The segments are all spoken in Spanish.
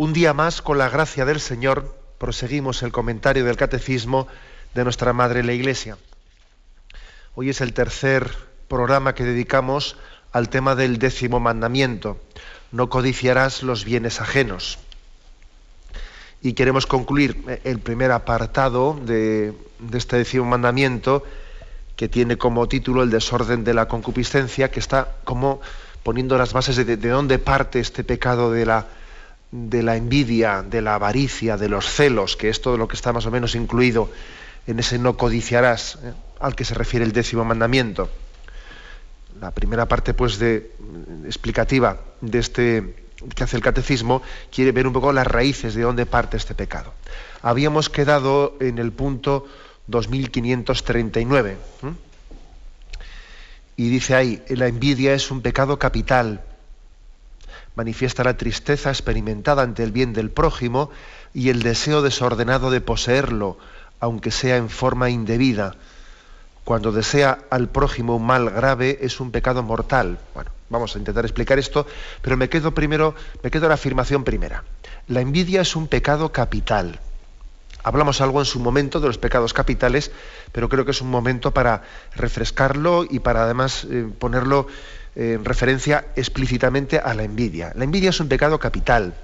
Un día más, con la gracia del Señor, proseguimos el comentario del Catecismo de nuestra Madre la Iglesia. Hoy es el tercer programa que dedicamos al tema del décimo mandamiento. No codiciarás los bienes ajenos. Y queremos concluir el primer apartado de, este décimo mandamiento que tiene como título el desorden de la concupiscencia, que está como poniendo las bases de, de dónde parte este pecado de la, de la envidia, de la avaricia, de los celos, que es todo lo que está más o menos incluido en ese no codiciarás ¿eh? al que se refiere el décimo mandamiento. La primera parte, pues, de, explicativa de este que hace el catecismo quiere ver un poco las raíces de dónde parte este pecado. Habíamos quedado en el punto 2539. ¿eh? Y dice ahí, la envidia es un pecado capital. Manifiesta la tristeza experimentada ante el bien del prójimo y el deseo desordenado de poseerlo, aunque sea en forma indebida. Cuando desea al prójimo un mal grave es un pecado mortal. Bueno, vamos a intentar explicar esto, pero me quedo primero, me quedo la afirmación primera. La envidia es un pecado capital. Hablamos algo en su momento de los pecados capitales, pero creo que es un momento para refrescarlo y para además eh, ponerlo eh, en referencia explícitamente a la envidia. La envidia es un pecado capital.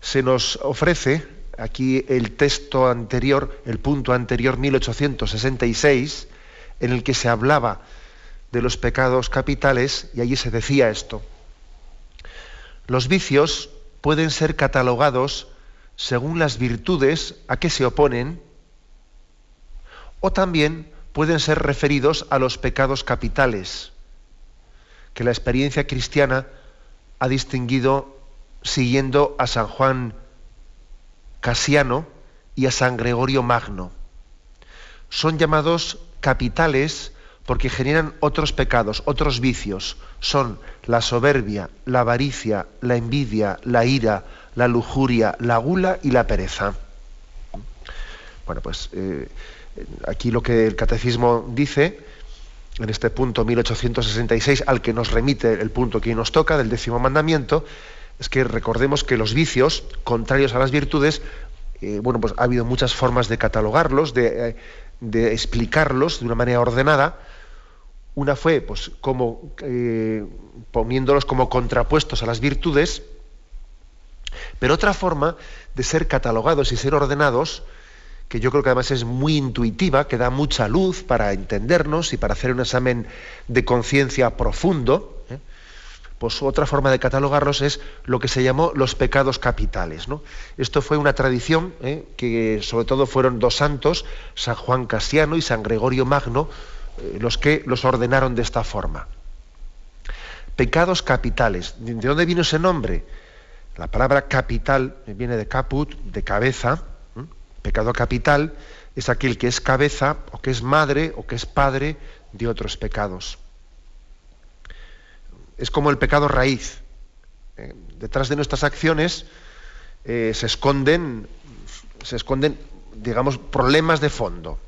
Se nos ofrece aquí el texto anterior, el punto anterior, 1866, en el que se hablaba de los pecados capitales y allí se decía esto. Los vicios pueden ser catalogados según las virtudes a que se oponen, o también pueden ser referidos a los pecados capitales, que la experiencia cristiana ha distinguido siguiendo a San Juan Casiano y a San Gregorio Magno. Son llamados capitales porque generan otros pecados, otros vicios. Son la soberbia, la avaricia, la envidia, la ira, la lujuria, la gula y la pereza. Bueno, pues eh, aquí lo que el catecismo dice, en este punto 1866, al que nos remite el punto que nos toca, del décimo mandamiento, es que recordemos que los vicios, contrarios a las virtudes, eh, bueno, pues ha habido muchas formas de catalogarlos, de, eh, de, explicarlos de una manera ordenada. Una fue, pues, como poniéndolos como contrapuestos a las virtudes, pero otra forma de ser catalogados y ser ordenados, que yo creo que además es muy intuitiva, que da mucha luz para entendernos y para hacer un examen de conciencia profundo, ¿eh? pues otra forma de catalogarlos es lo que se llamó los pecados capitales. ¿no? Esto fue una tradición ¿eh? que sobre todo fueron dos santos, San Juan Casiano y San Gregorio Magno, eh, los que los ordenaron de esta forma. Pecados capitales. ¿De dónde vino ese nombre? La palabra capital viene de caput, de cabeza. Pecado capital es aquel que es cabeza o que es madre o que es padre de otros pecados. Es como el pecado raíz. Eh, detrás de nuestras acciones eh, se esconden, se esconden, digamos, problemas de fondo.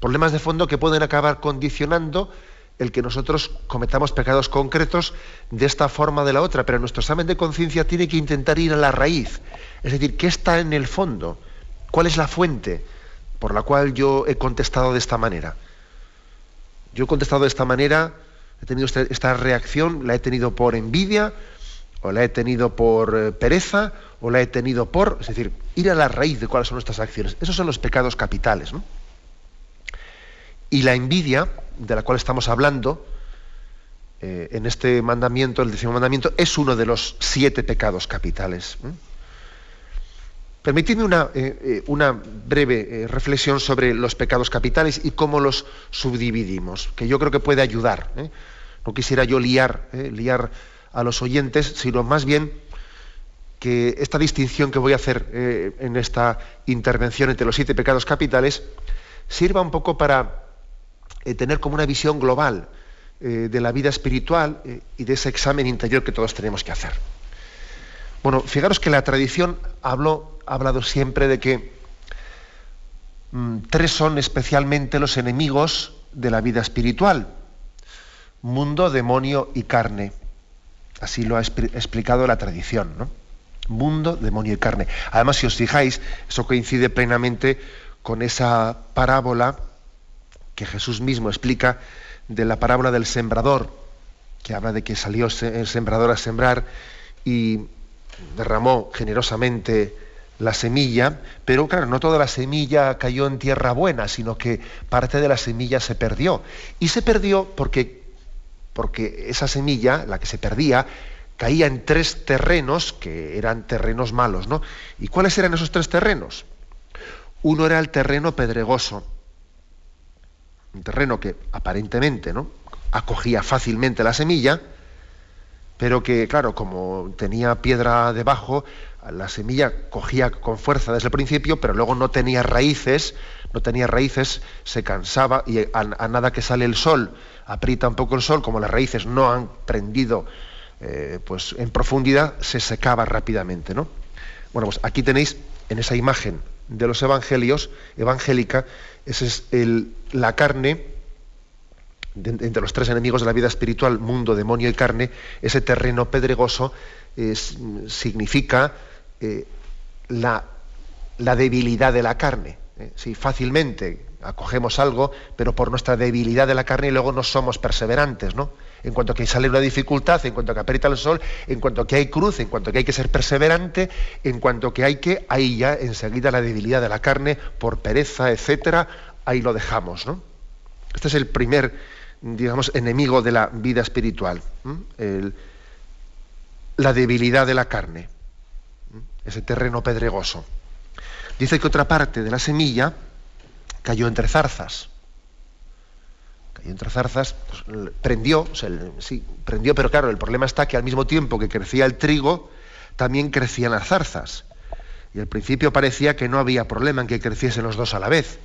Problemas de fondo que pueden acabar condicionando el que nosotros cometamos pecados concretos de esta forma o de la otra, pero nuestro examen de conciencia tiene que intentar ir a la raíz. Es decir, ¿qué está en el fondo? ¿Cuál es la fuente por la cual yo he contestado de esta manera? Yo he contestado de esta manera, he tenido este, esta reacción, la he tenido por envidia, o la he tenido por eh, pereza, o la he tenido por... Es decir, ir a la raíz de cuáles son nuestras acciones. Esos son los pecados capitales. Y la envidia, de la cual estamos hablando eh, en este mandamiento, el décimo mandamiento, es uno de los siete pecados capitales. Permitidme una, eh, eh, breve reflexión sobre los pecados capitales y cómo los subdividimos, que yo creo que puede ayudar. No quisiera yo liar, a los oyentes, sino más bien que esta distinción que voy a hacer eh, en esta intervención entre los siete pecados capitales sirva un poco para eh, tener como una visión global eh, de la vida espiritual y de ese examen interior que todos tenemos que hacer. Bueno, fijaros que la tradición habló, ha hablado siempre de que mm, tres son especialmente los enemigos de la vida espiritual. Mundo, demonio y carne. Así lo ha explicado la tradición, ¿no? Mundo, demonio y carne. Además, si os fijáis, eso coincide plenamente con esa parábola que Jesús mismo explica de la parábola del sembrador, que habla de que salió el sembrador a sembrar y derramó generosamente la semilla, pero claro, no toda la semilla cayó en tierra buena, sino que parte de la semilla se perdió. Y se perdió porque, porque esa semilla, la que se perdía, caía en tres terrenos que eran terrenos malos, ¿no? ¿Y cuáles eran esos tres terrenos? Uno era el terreno pedregoso, un terreno que aparentemente, ¿no? acogía fácilmente la semilla, pero que, claro, como tenía piedra debajo, la semilla cogía con fuerza desde el principio, pero luego no tenía raíces, no tenía raíces, se cansaba y a, nada que sale el sol, aprieta un poco el sol, como las raíces no han prendido eh, pues en profundidad, se secaba rápidamente, ¿no? Bueno, pues aquí tenéis en esa imagen de los evangelios, evangélica, esa es el, la carne entre los tres enemigos de la vida espiritual, mundo, demonio y carne, ese terreno pedregoso significa eh, la, debilidad de la carne. ¿eh? Si fácilmente acogemos algo, pero por nuestra debilidad de la carne y luego no somos perseverantes, ¿no? En cuanto que sale una dificultad, en cuanto que aprieta el sol, en cuanto que hay cruz, en cuanto que hay que ser perseverante, en cuanto que hay que, ahí ya enseguida la debilidad de la carne, por pereza, etcétera, ahí lo dejamos, ¿no? Este es el primer digamos, enemigo de la vida espiritual, la debilidad de la carne, ese terreno pedregoso. Dice que otra parte de la semilla cayó entre zarzas. Cayó entre zarzas, pues, prendió, sí, prendió, pero claro, el problema está que al mismo tiempo que crecía el trigo, también crecían las zarzas. Y al principio parecía que no había problema en que creciesen los dos a la vez.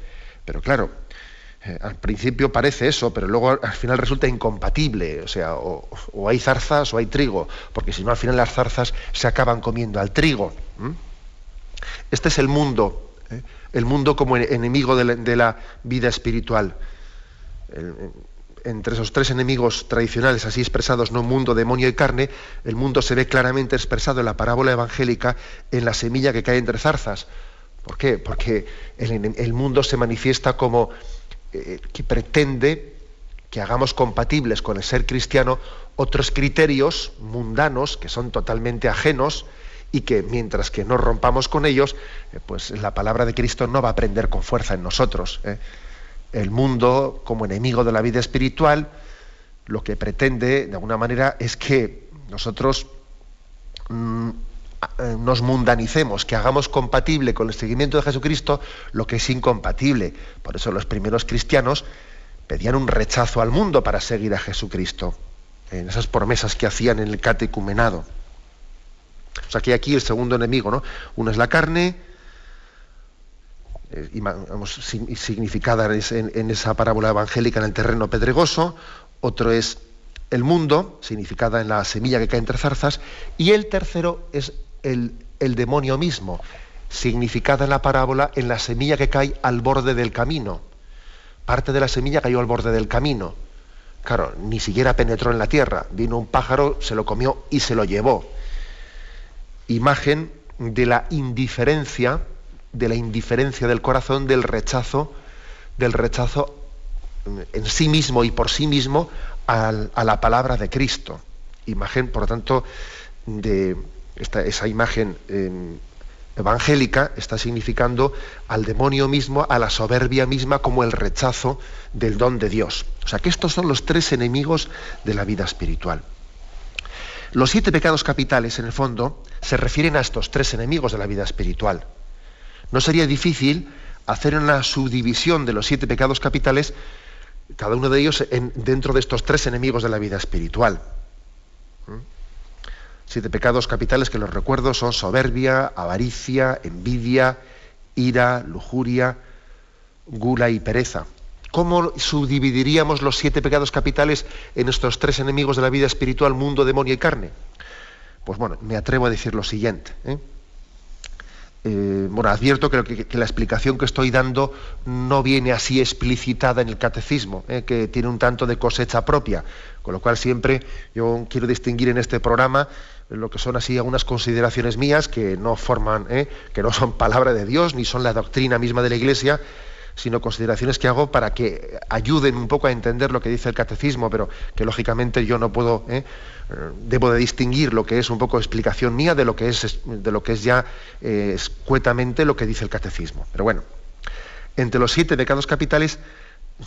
Pero claro, eh, al principio parece eso, pero luego al final resulta incompatible. O sea, o, hay zarzas o hay trigo, porque si no al final las zarzas se acaban comiendo al trigo. Este es el mundo, ¿eh? el mundo como enemigo de la, vida espiritual. entre esos tres enemigos tradicionales así expresados, no mundo, demonio y carne, el mundo se ve claramente expresado en la parábola evangélica en la semilla que cae entre zarzas. ¿Por qué? Porque el mundo se manifiesta como eh, que pretende que hagamos compatibles con el ser cristiano otros criterios mundanos que son totalmente ajenos y que mientras que no rompamos con ellos, eh, pues la palabra de Cristo no va a prender con fuerza en nosotros. ¿eh? El mundo, como enemigo de la vida espiritual, lo que pretende, de alguna manera, es que nosotros mm, nos mundanicemos, que hagamos compatible con el seguimiento de Jesucristo lo que es incompatible. Por eso los primeros cristianos pedían un rechazo al mundo para seguir a Jesucristo, en esas promesas que hacían en el catecumenado. O sea que aquí el segundo enemigo, ¿no? Uno es la carne, eh, significada en esa parábola evangélica en el terreno pedregoso, otro es el mundo, significada en la semilla que cae entre zarzas, y el tercero es el, demonio mismo, significada en la parábola en la semilla que cae al borde del camino. Parte de la semilla cayó al borde del camino. Claro, ni siquiera penetró en la tierra. Vino un pájaro, se lo comió y se lo llevó. Imagen de la indiferencia, de la indiferencia del corazón, del rechazo, del rechazo en sí mismo y por sí mismo a la palabra de Cristo. Imagen, por lo tanto, de, esa imagen em, evangélica está significando al demonio mismo, a la soberbia misma, como el rechazo del don de Dios. O sea que estos son los tres enemigos de la vida espiritual. Los siete pecados capitales, en el fondo, se refieren a estos tres enemigos de la vida espiritual. No sería difícil hacer una subdivisión de los siete pecados capitales, cada uno de ellos dentro de estos tres enemigos de la vida espiritual. Siete pecados capitales que los recuerdo son soberbia, avaricia, envidia, ira, lujuria, gula y pereza. ¿Cómo subdividiríamos los siete pecados capitales en estos tres enemigos de la vida espiritual, mundo, demonio y carne? Pues bueno, me atrevo a decir lo siguiente. ¿eh? Eh, bueno, advierto que, la explicación que estoy dando no viene así explicitada en el catecismo, ¿eh? que tiene un tanto de cosecha propia, con lo cual siempre yo quiero distinguir en este programa lo que son así algunas consideraciones mías que no forman, que no son palabra de Dios ni son la doctrina misma de la Iglesia, sino consideraciones que hago para que ayuden un poco a entender lo que dice el catecismo, pero que lógicamente yo no puedo, ¿eh? Eh, debo de distinguir lo que es un poco explicación mía de lo que es, de lo que es ya eh, escuetamente lo que dice el catecismo. Pero bueno, entre los siete pecados capitales,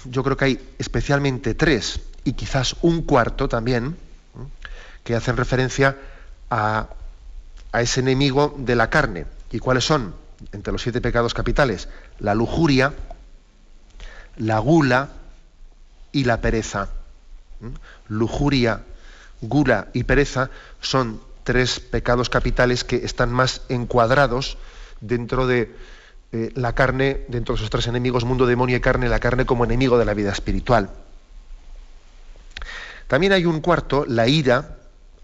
yo creo que hay especialmente tres y quizás un cuarto también que hacen referencia a, a ese enemigo de la carne. ¿Y cuáles son? Entre los siete pecados capitales, la lujuria, la gula y la pereza. ¿Mm? Lujuria, gula y pereza son tres pecados capitales que están más encuadrados dentro de eh, la carne, dentro de esos tres enemigos, mundo, demonio y carne, la carne como enemigo de la vida espiritual. También hay un cuarto, la ira,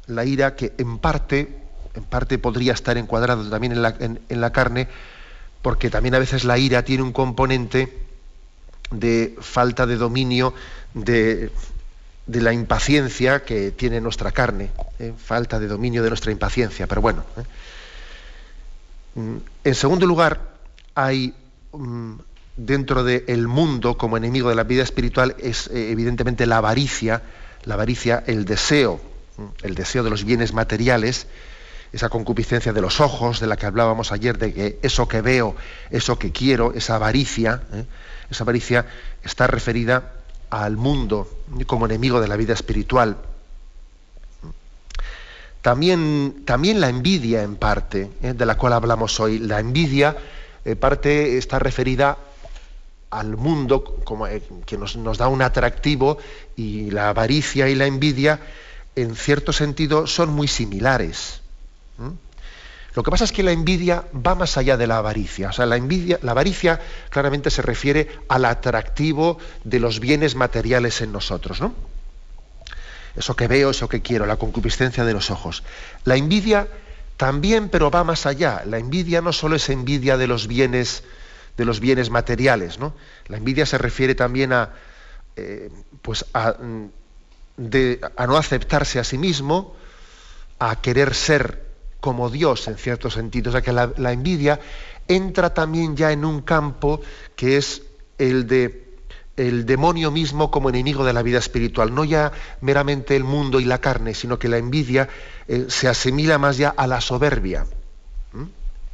la ira que en parte, en parte podría estar encuadrado también en la, en la carne, porque también a veces la ira tiene un componente de falta de dominio de, la impaciencia que tiene nuestra carne, ¿eh? falta de dominio de nuestra impaciencia, pero bueno. ¿eh? Mm, en segundo lugar, hay mm, dentro del mundo como enemigo de la vida espiritual es eh, evidentemente la avaricia, la avaricia, el deseo, el deseo de los bienes materiales, esa concupiscencia de los ojos, de la que hablábamos ayer, de que eso que veo, eso que quiero, esa avaricia, esa avaricia está referida al mundo como enemigo de la vida espiritual. También, también la envidia en parte, ¿eh? de la cual hablamos hoy, la envidia en parte está referida al mundo como, eh, que nos, da un atractivo y la avaricia y la envidia en cierto sentido son muy similares. Lo que pasa es que la envidia va más allá de la avaricia. O sea, la, envidia, la avaricia claramente se refiere al atractivo de los bienes materiales en nosotros, ¿no? Eso que veo, eso que quiero, la concupiscencia de los ojos. La envidia también, pero va más allá. La envidia no solo es envidia de los bienes, de los bienes materiales, ¿no? La envidia se refiere también a, eh, pues a, a no aceptarse a sí mismo, a querer ser como Dios en cierto sentido. O sea que la, envidia entra también ya en un campo que es el de el demonio mismo como enemigo de la vida espiritual, no ya meramente el mundo y la carne, sino que la envidia eh, se asimila más ya a la soberbia.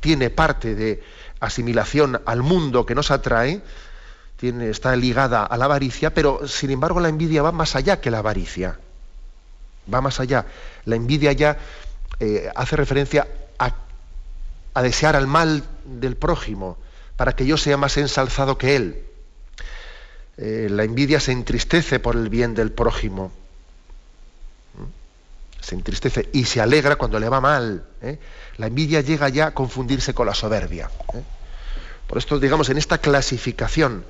Tiene parte de asimilación al mundo que nos atrae, tiene, está ligada a la avaricia, pero sin embargo la envidia va más allá que la avaricia. Va más allá. La envidia ya eh, hace referencia a, desear al mal del prójimo, para que yo sea más ensalzado que él. Eh, la envidia se entristece por el bien del prójimo. ¿Mm? Se entristece y se alegra cuando le va mal. ¿eh? La envidia llega ya a confundirse con la soberbia. Por esto, digamos, en esta clasificación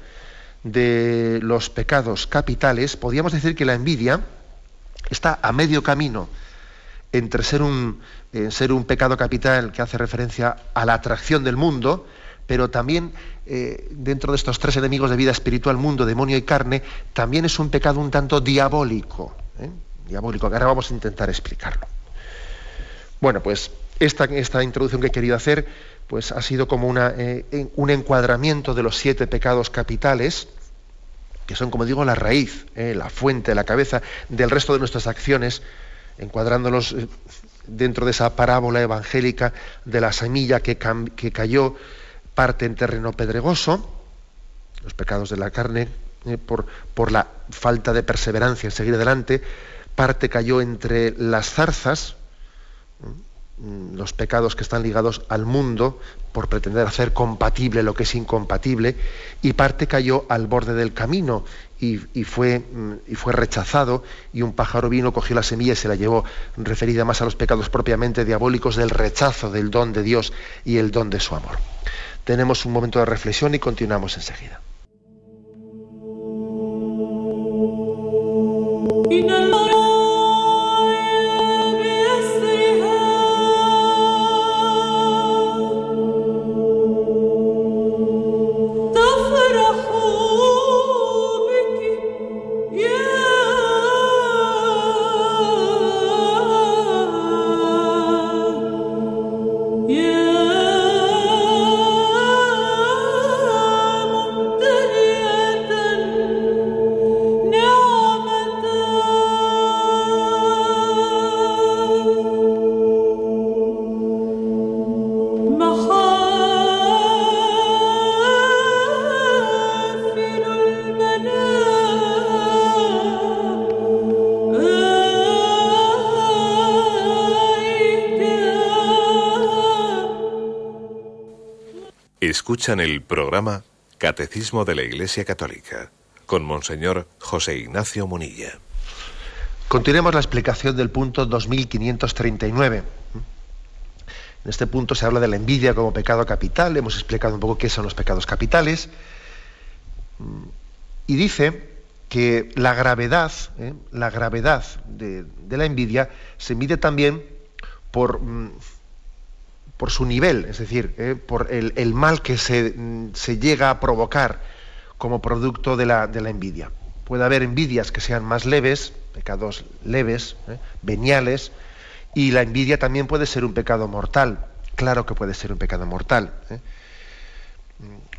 de los pecados capitales, podríamos decir que la envidia está a medio camino entre ser un, eh, ser un pecado capital que hace referencia a la atracción del mundo, pero también eh, dentro de estos tres enemigos de vida espiritual, mundo, demonio y carne, también es un pecado un tanto diabólico. ¿eh? Diabólico, que ahora vamos a intentar explicarlo. Bueno, pues esta, introducción que he querido hacer pues, ha sido como un encuadramiento de los siete pecados capitales, que son, como digo, la raíz, la fuente, la cabeza del resto de nuestras acciones encuadrándolos eh, dentro de esa parábola evangélica de la semilla que, cayó parte en terreno pedregoso, los pecados de la carne, eh, por, por, la falta de perseverancia en seguir adelante, parte cayó entre las zarzas, los pecados que están ligados al mundo por pretender hacer compatible lo que es incompatible y parte cayó al borde del camino y, fue, mm, y, fue, rechazado y un pájaro vino, cogió la semilla y se la llevó, referida más a los pecados propiamente diabólicos del rechazo del don de Dios y el don de su amor. Tenemos un momento de reflexión y continuamos enseguida. Escuchan el programa Catecismo de la Iglesia Católica con Monseñor José Ignacio Munilla. Continuemos la explicación del punto 2539. En este punto se habla de la envidia como pecado capital, hemos explicado un poco qué son los pecados capitales, y dice que la gravedad, ¿eh? la gravedad de, la envidia se mide también por mm, por su nivel, es decir, eh, por el, mal que se, llega a provocar como producto de la, envidia. Puede haber envidias que sean más leves, pecados leves, eh, veniales, y la envidia también puede ser un pecado mortal. Claro que puede ser un pecado mortal. Eh.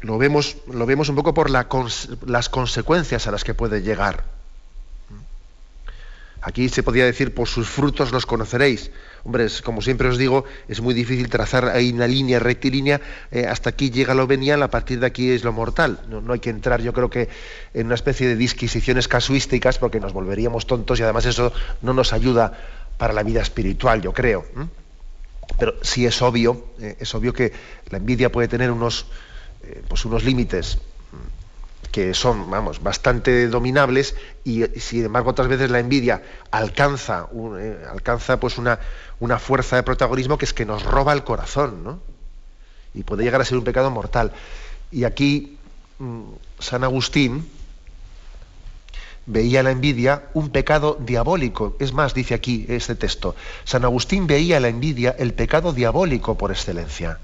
Lo, vemos, lo vemos un poco por las consecuencias a las que puede llegar. Aquí se podría decir, por sus frutos los conoceréis. Hombre, como siempre os digo, es muy difícil trazar ahí una línea rectilínea, eh, hasta aquí llega lo venial, a partir de aquí es lo mortal. No, hay que entrar, yo creo que, en una especie de disquisiciones casuísticas, porque nos volveríamos tontos y además eso no nos ayuda para la vida espiritual, yo creo. Pero sí es obvio, eh, es obvio que la envidia puede tener unos, eh, pues unos límites que son, vamos, bastante dominables y, sin embargo otras veces la envidia alcanza, eh, alcanza pues una, una, fuerza de protagonismo que es que nos roba el corazón, ¿no? Y puede llegar a ser un pecado mortal. Y aquí mm, San Agustín veía la envidia un pecado diabólico. Es más, dice aquí este texto, San Agustín veía la envidia el pecado diabólico por excelencia.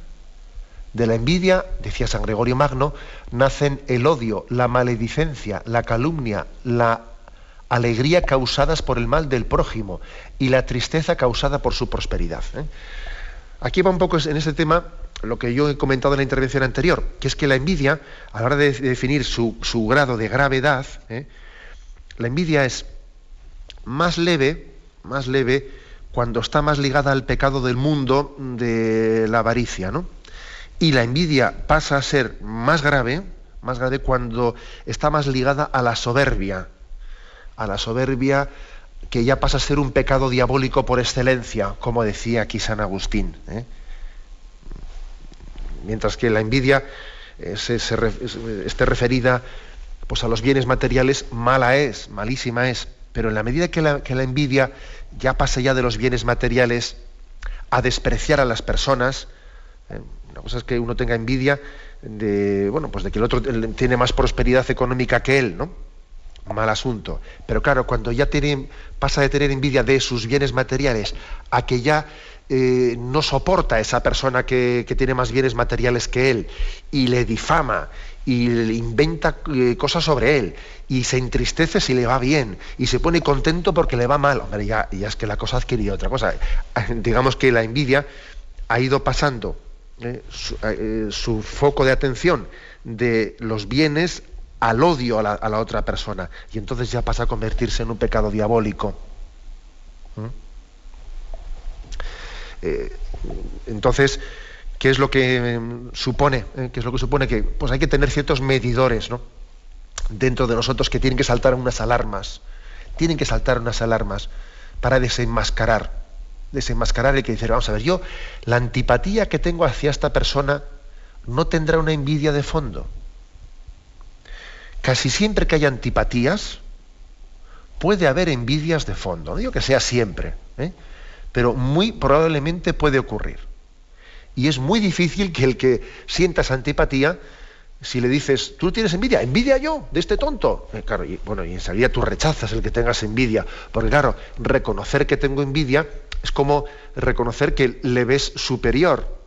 De la envidia, decía San Gregorio Magno, nacen el odio, la maledicencia, la calumnia, la alegría causadas por el mal del prójimo y la tristeza causada por su prosperidad. ¿eh? Aquí va un poco en este tema lo que yo he comentado en la intervención anterior, que es que la envidia, a la hora de definir su, grado de gravedad, ¿eh? la envidia es más leve, más leve cuando está más ligada al pecado del mundo de la avaricia, ¿no? Y la envidia pasa a ser más grave, más grave cuando está más ligada a la soberbia, a la soberbia que ya pasa a ser un pecado diabólico por excelencia, como decía aquí San Agustín. ¿eh? Mientras que la envidia eh, esté referida pues, a los bienes materiales, mala es, malísima es. Pero en la medida que la, que la envidia ya pasa ya de los bienes materiales a despreciar a las personas, ¿eh? La cosa es que uno tenga envidia de, bueno, pues de que el otro tiene más prosperidad económica que él, ¿no? Mal asunto. Pero claro, cuando ya tiene, pasa de tener envidia de sus bienes materiales a que ya eh, no soporta a esa persona que, tiene más bienes materiales que él y le difama y le inventa eh, cosas sobre él y se entristece si le va bien y se pone contento porque le va mal. Hombre, ya, ya es que la cosa ha adquirido otra cosa. Digamos que la envidia ha ido pasando eh, eh, su, foco de atención de los bienes al odio a la, otra persona. Y entonces ya pasa a convertirse en un pecado diabólico. ¿Mm? Eh, entonces, ¿qué es lo que supone? ¿Qué es lo que supone? Que pues hay que tener ciertos medidores ¿no? dentro de nosotros que tienen que saltar unas alarmas. Tienen que saltar unas alarmas para desenmascarar desenmascarar el que dice, vamos a ver, yo, la antipatía que tengo hacia esta persona no tendrá una envidia de fondo. Casi siempre que hay antipatías, puede haber envidias de fondo. No digo que sea siempre, ¿eh? pero muy probablemente puede ocurrir. Y es muy difícil que el que sienta esa antipatía, si le dices, tú tienes envidia, envidia yo de este tonto. Eh, claro, y, bueno, y enseguida tú rechazas el que tengas envidia, porque claro, reconocer que tengo envidia es como reconocer que le ves superior.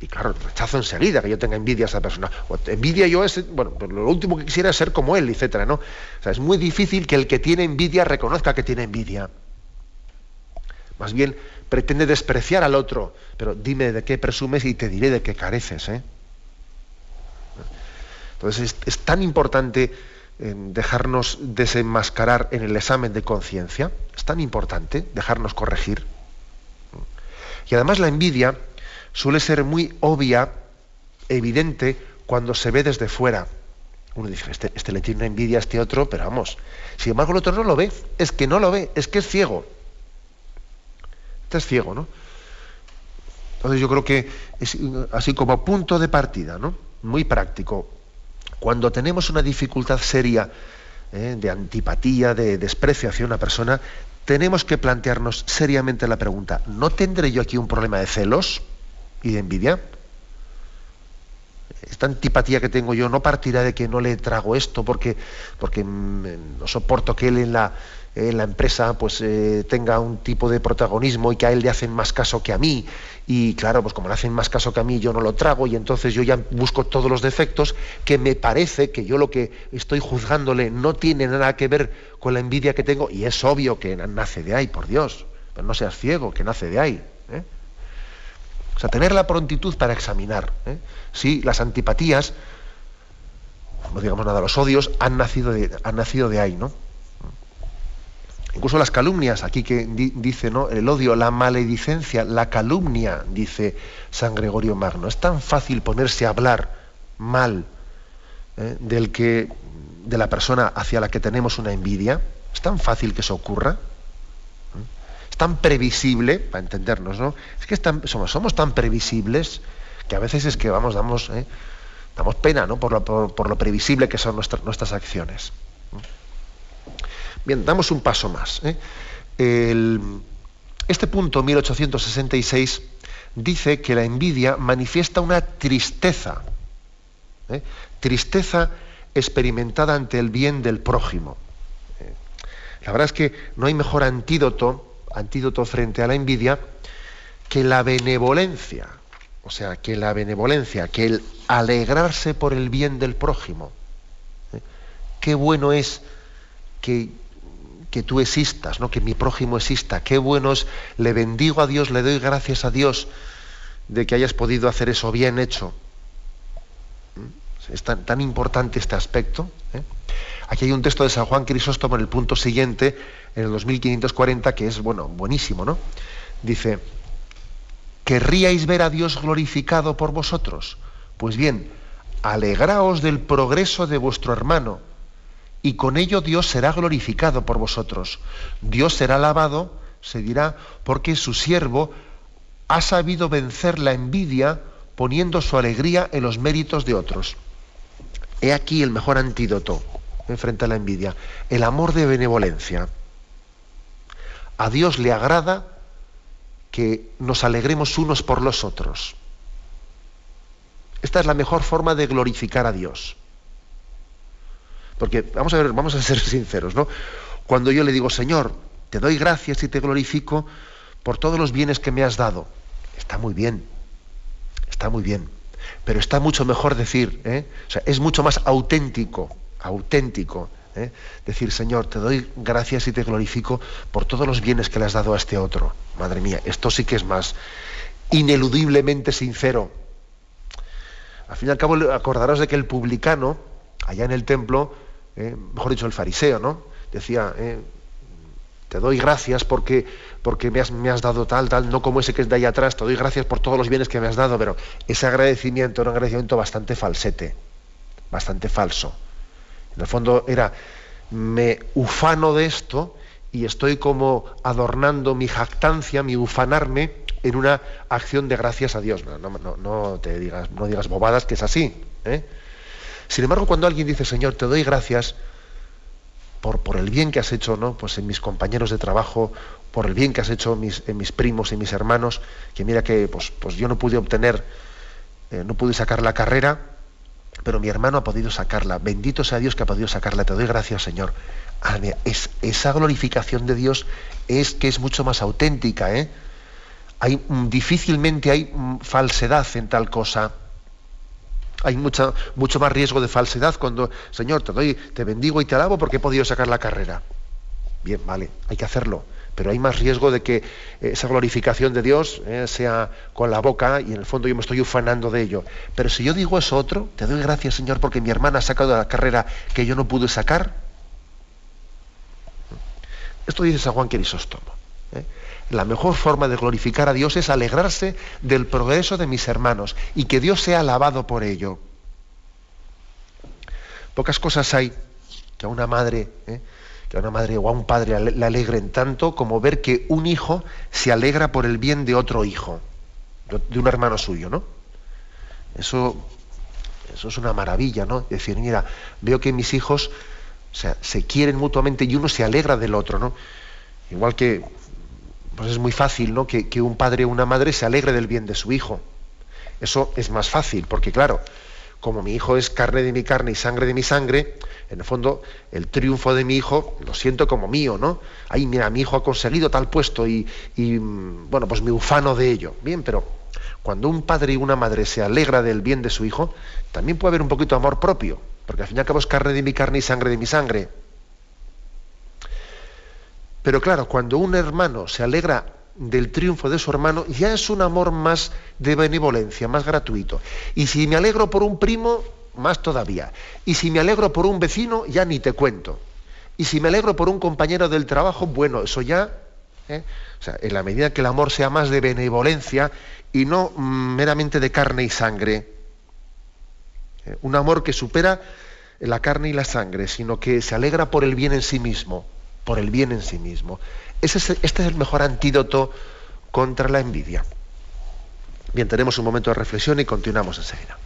Y claro, rechazo enseguida que yo tenga envidia a esa persona. O envidia yo es, bueno, pues lo último que quisiera es ser como él, etcétera, ¿no? O sea, es muy difícil que el que tiene envidia reconozca que tiene envidia. Más bien pretende despreciar al otro, pero dime de qué presumes y te diré de qué careces. ¿eh? Entonces es, tan importante eh, dejarnos desenmascarar en el examen de conciencia, es tan importante dejarnos corregir. Y además la envidia suele ser muy obvia, evidente, cuando se ve desde fuera. Uno dice, este, este le tiene una envidia a este otro, pero vamos, sin embargo el otro no lo ve, es que no lo ve, es que es ciego. Este es ciego, ¿no? Entonces yo creo que es así como punto de partida, ¿no? Muy práctico. Cuando tenemos una dificultad seria ¿eh? de antipatía, de desprecio hacia una persona, tenemos que plantearnos seriamente la pregunta, ¿no tendré yo aquí un problema de celos y de envidia? Esta antipatía que tengo yo no partirá de que no le trago esto porque, porque mm, no soporto que él en la, en la empresa pues eh, tenga un tipo de protagonismo y que a él le hacen más caso que a mí y claro pues como le hacen más caso que a mí yo no lo trago y entonces yo ya busco todos los defectos que me parece que yo lo que estoy juzgándole no tiene nada que ver con la envidia que tengo y es obvio que nace de ahí por Dios pero no seas ciego que nace de ahí ¿eh? o sea tener la prontitud para examinar ¿eh? si las antipatías no digamos nada los odios han nacido de, han nacido de ahí no Incluso las calumnias, aquí que dice ¿no? el odio, la maledicencia, la calumnia, dice San Gregorio Magno. Es tan fácil ponerse a hablar mal ¿eh? del que, de la persona hacia la que tenemos una envidia. Es tan fácil que eso ocurra. ¿eh? Es tan previsible, para entendernos, ¿no? Es que somos, tan previsibles que a veces es que vamos, damos, ¿eh? damos pena ¿no? por, lo, previsible que son nuestras acciones. Bien, damos un paso más. ¿eh? este punto, 1866, dice que la envidia manifiesta una tristeza, ¿eh? tristeza experimentada ante el bien del prójimo. ¿eh? La verdad es que no hay mejor antídoto, antídoto frente a la envidia que la benevolencia, o sea, que la benevolencia, que el alegrarse por el bien del prójimo. Qué bueno es que que tú existas, ¿no? que mi prójimo exista. Qué bueno es, le bendigo a Dios, le doy gracias a Dios de que hayas podido hacer eso bien hecho. ¿Mm? Es tan, tan importante este aspecto. ¿eh? Aquí hay un texto de San Juan Crisóstomo en el punto siguiente, en el 2540, que es bueno, buenísimo, ¿no? Dice, ¿querríais ver a Dios glorificado por vosotros? Pues bien, alegraos del progreso de vuestro hermano y con ello Dios será glorificado por vosotros. Dios será alabado, se dirá, porque su siervo ha sabido vencer la envidia poniendo su alegría en los méritos de otros. He aquí el mejor antídoto frente a la envidia, el amor de benevolencia. A Dios le agrada que nos alegremos unos por los otros. Esta es la mejor forma de glorificar a Dios. Porque vamos a ver, vamos a ser sinceros, ¿no? Cuando yo le digo, Señor, te doy gracias y te glorifico por todos los bienes que me has dado. Está muy bien, está muy bien. Pero está mucho mejor decir, ¿eh? es mucho más auténtico, auténtico, ¿eh? decir, Señor, te doy gracias y te glorifico por todos los bienes que le has dado a este otro. Madre mía, esto sí que es más ineludiblemente sincero. Al fin y al cabo, acordaros de que el publicano, allá en el templo, eh, mejor dicho, el fariseo, ¿no? Decía, eh, te doy gracias porque, porque me, has, me, has, dado tal, tal, no como ese que es de ahí atrás, te doy gracias por todos los bienes que me has dado, pero ese agradecimiento era un agradecimiento bastante falsete, bastante falso. En el fondo era, me ufano de esto y estoy como adornando mi jactancia, mi ufanarme en una acción de gracias a Dios. No, no, no te digas, no digas bobadas que es así. ¿eh? Sin embargo, cuando alguien dice, Señor, te doy gracias por, por el bien que has hecho ¿no? pues en mis compañeros de trabajo, por el bien que has hecho en mis primos y mis hermanos, que mira que pues, pues yo no pude obtener, eh, no pude sacar la carrera, pero mi hermano ha podido sacarla. Bendito sea Dios que ha podido sacarla. Te doy gracias, Señor. Ah, es, esa glorificación de Dios es que es mucho más auténtica. ¿eh? Hay, mm, difícilmente hay mm, falsedad en tal cosa. Hay mucha, mucho más riesgo de falsedad cuando, Señor, te doy, te bendigo y te alabo porque he podido sacar la carrera. Bien, vale, hay que hacerlo pero hay más riesgo de que esa glorificación de Dios eh, sea con la boca y en el fondo yo me estoy ufanando de ello. Pero si yo digo eso otro, te doy gracias Señor porque mi hermana ha sacado la carrera que yo no pude sacar. Esto dice San Juan Crisóstomo. ¿eh? La mejor forma de glorificar a Dios es alegrarse del progreso de mis hermanos y que Dios sea alabado por ello. Pocas cosas hay que a una madre ¿eh? que a una madre o a un padre le alegren tanto como ver que un hijo se alegra por el bien de otro hijo, de un hermano suyo, ¿no? Eso, eso es una maravilla, ¿no? Decir, mira, veo que mis hijos se quieren mutuamente y uno se alegra del otro, ¿no? Igual que pues es muy fácil, ¿no? Que, un padre o una madre se alegre del bien de su hijo. Eso es más fácil, porque claro, como mi hijo es carne de mi carne y sangre de mi sangre, en el fondo el triunfo de mi hijo lo siento como mío, ¿no? Ahí, mira, mi hijo ha conseguido tal puesto y, mm, bueno, pues me ufano de ello. Bien, pero cuando un padre y una madre se alegra del bien de su hijo, también puede haber un poquito de amor propio, porque al fin y al cabo es carne de mi carne y sangre de mi sangre. Pero claro, cuando un hermano se alegra del triunfo de su hermano, ya es un amor más de benevolencia, más gratuito. Y si me alegro por un primo, más todavía. Y si me alegro por un vecino, ya ni te cuento. Y si me alegro por un compañero del trabajo, bueno, eso ya, ¿eh? o sea, en la medida que el amor sea más de benevolencia y no mm, meramente de carne y sangre. ¿eh? Un amor que supera la carne y la sangre, sino que se alegra por el bien en sí mismo, por el bien en sí mismo este es el mejor antídoto contra la envidia. Bien, tenemos un momento de reflexión y continuamos enseguida.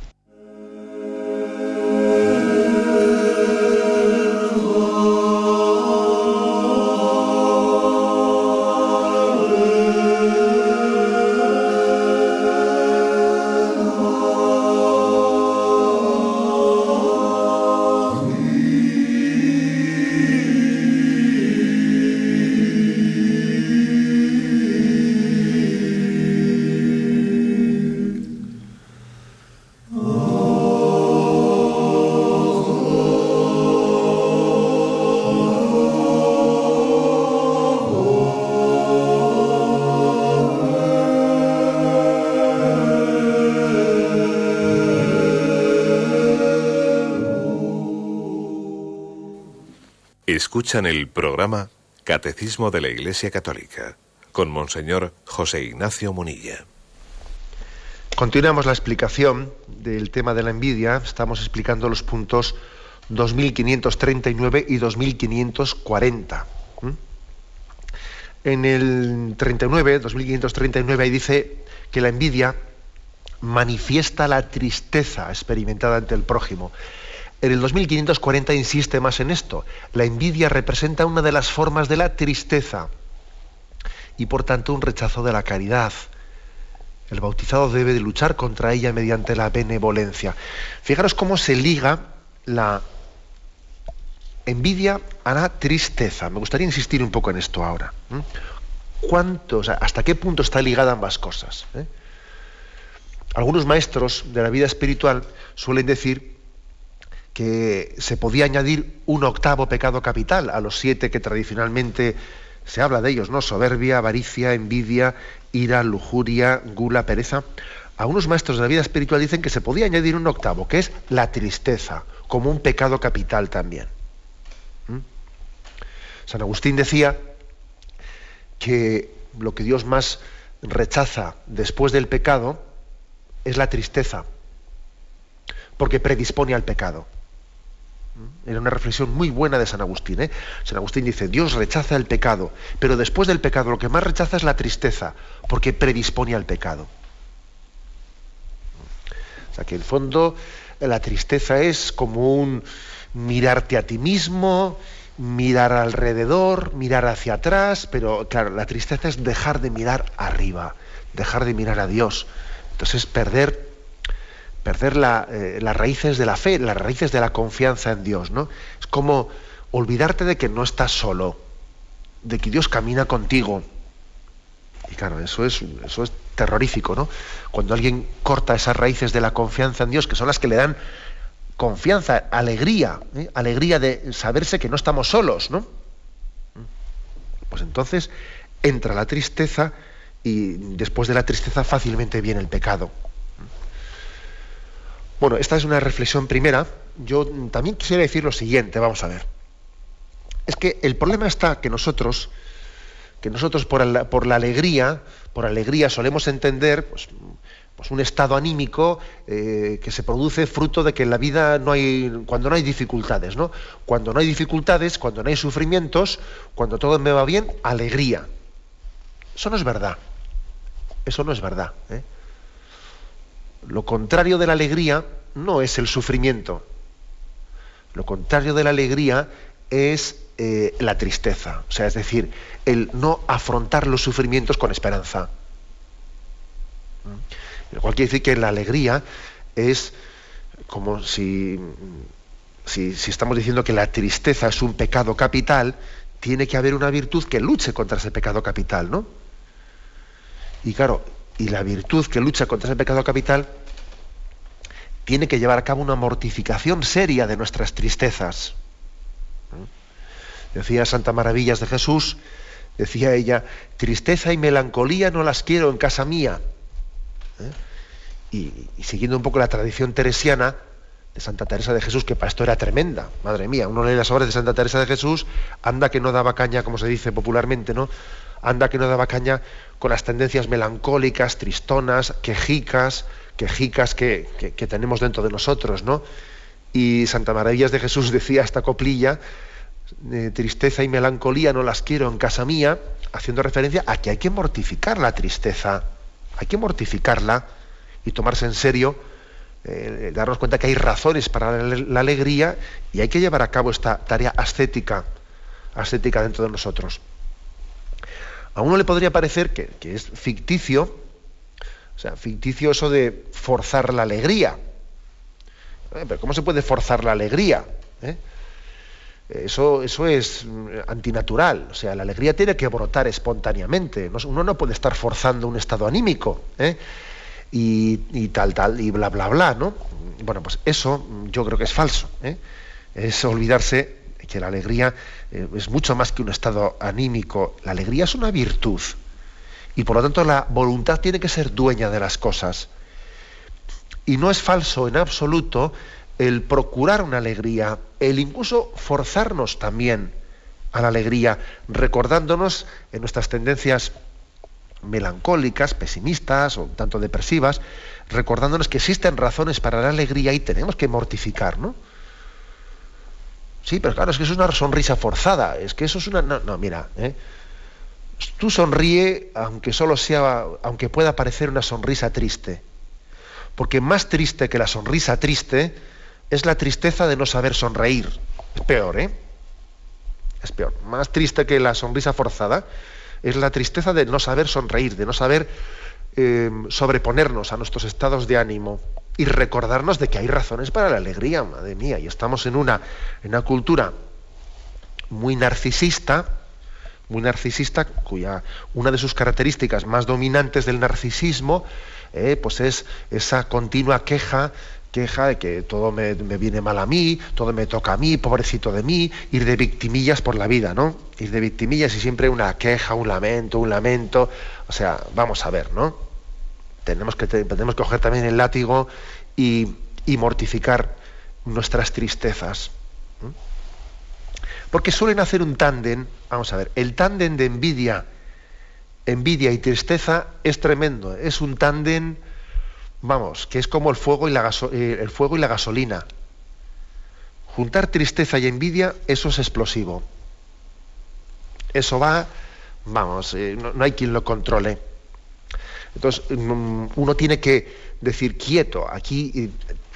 Escuchan el programa Catecismo de la Iglesia Católica con Monseñor José Ignacio Munilla. Continuamos la explicación del tema de la envidia. Estamos explicando los puntos 2539 y 2540. En el 39, 2539, ahí dice que la envidia manifiesta la tristeza experimentada ante el prójimo. En el 2540 insiste más en esto. La envidia representa una de las formas de la tristeza y por tanto un rechazo de la caridad. El bautizado debe de luchar contra ella mediante la benevolencia. Fijaros cómo se liga la envidia a la tristeza. Me gustaría insistir un poco en esto ahora. ¿Cuántos, ¿Hasta qué punto está ligada ambas cosas? ¿Eh? Algunos maestros de la vida espiritual suelen decir que se podía añadir un octavo pecado capital a los siete que tradicionalmente se habla de ellos, ¿no? Soberbia, avaricia, envidia, ira, lujuria, gula, pereza. Algunos maestros de la vida espiritual dicen que se podía añadir un octavo, que es la tristeza, como un pecado capital también. ¿Mm? San Agustín decía que lo que Dios más rechaza después del pecado es la tristeza, porque predispone al pecado. Era una reflexión muy buena de San Agustín. ¿eh? San Agustín dice, Dios rechaza el pecado, pero después del pecado lo que más rechaza es la tristeza, porque predispone al pecado. O sea que en el fondo la tristeza es como un mirarte a ti mismo, mirar alrededor, mirar hacia atrás, pero claro, la tristeza es dejar de mirar arriba, dejar de mirar a Dios. Entonces perder perder eh, las raíces de la fe, las raíces de la confianza en Dios, ¿no? Es como olvidarte de que no estás solo, de que Dios camina contigo. Y claro, eso es, eso es terrorífico, ¿no? Cuando alguien corta esas raíces de la confianza en Dios, que son las que le dan confianza, alegría, ¿eh? alegría de saberse que no estamos solos, ¿no? Pues entonces entra la tristeza y después de la tristeza fácilmente viene el pecado. Bueno, esta es una reflexión primera. Yo también quisiera decir lo siguiente, vamos a ver. Es que el problema está que nosotros, que nosotros por la, por la alegría, por alegría solemos entender pues, pues un estado anímico eh, que se produce fruto de que en la vida no hay, cuando no hay dificultades, ¿no? Cuando no hay dificultades, cuando no hay sufrimientos, cuando todo me va bien, alegría. Eso no es verdad. Eso no es verdad. ¿eh? Lo contrario de la alegría no es el sufrimiento. Lo contrario de la alegría es eh, la tristeza. O sea, es decir, el no afrontar los sufrimientos con esperanza. Lo cual quiere decir que la alegría es como si, si, si estamos diciendo que la tristeza es un pecado capital, tiene que haber una virtud que luche contra ese pecado capital, ¿no? Y claro, y la virtud que lucha contra ese pecado capital tiene que llevar a cabo una mortificación seria de nuestras tristezas. Decía Santa Maravillas de Jesús, decía ella, tristeza y melancolía no las quiero en casa mía. ¿eh? Y, siguiendo un poco la tradición teresiana de Santa Teresa de Jesús, que para esto era tremenda, madre mía, uno lee las obras de Santa Teresa de Jesús, anda que no daba caña, como se dice popularmente, ¿no? Anda que no daba caña con las tendencias melancólicas, tristonas, quejicas, quejicas que, que, tenemos dentro de nosotros, ¿no? Y Santa Maravillas de Jesús decía esta coplilla, tristeza y melancolía no las quiero en casa mía, haciendo referencia a que hay que mortificar la tristeza, hay que mortificarla y tomarse en serio, eh, darnos cuenta que hay razones para la, alegría y hay que llevar a cabo esta tarea ascética, ascética dentro de nosotros. A uno le podría parecer que, es ficticio, o sea, ficticio eso de forzar la alegría. Eh, pero ¿cómo se puede forzar la alegría? ¿Eh? Eso, eso es mm, antinatural. O sea, la alegría tiene que brotar espontáneamente. Uno no puede estar forzando un estado anímico. ¿eh? Y, tal, tal, y bla, bla, bla, ¿no? Bueno, pues eso yo creo que es falso. Es olvidarse que la alegría es mucho más que un estado anímico. La alegría es una virtud y por lo tanto la voluntad tiene que ser dueña de las cosas. Y no es falso en absoluto el procurar una alegría, el incluso forzarnos también a la alegría, recordándonos en nuestras tendencias melancólicas, pesimistas o tanto depresivas, recordándonos que existen razones para la alegría y tenemos que mortificar, ¿no? Sí, pero claro, es que eso es una sonrisa forzada, es que eso es una... No, no mira, ¿eh? Tú sonríe aunque solo sea, aunque pueda parecer una sonrisa triste. Porque más triste que la sonrisa triste es la tristeza de no saber sonreír. Es peor, ¿eh? Es peor. Más triste que la sonrisa forzada es la tristeza de no saber sonreír, de no saber eh, sobreponernos a nuestros estados de ánimo y recordarnos de que hay razones para la alegría, madre mía. Y estamos en una, en una cultura muy narcisista, muy narcisista, cuya una de sus características más dominantes del narcisismo eh, pues es esa continua queja queja de que todo me, viene mal a mí, todo me toca a mí, pobrecito de mí, ir de victimillas por la vida, ¿no? Ir de victimillas y siempre una queja, un lamento, un lamento. O sea, vamos a ver, ¿no? Tenemos que, tenemos que coger también el látigo y, mortificar nuestras tristezas. Porque suelen hacer un tándem, vamos a ver, el tándem de envidia, envidia y tristeza es tremendo, es un tándem, vamos, que es como el fuego y la, eh, gasolina. Juntar tristeza y envidia, eso es explosivo. Eso va, vamos, eh, no, hay quien lo controle. Entonces, mm, uno tiene que decir, quieto, aquí eh,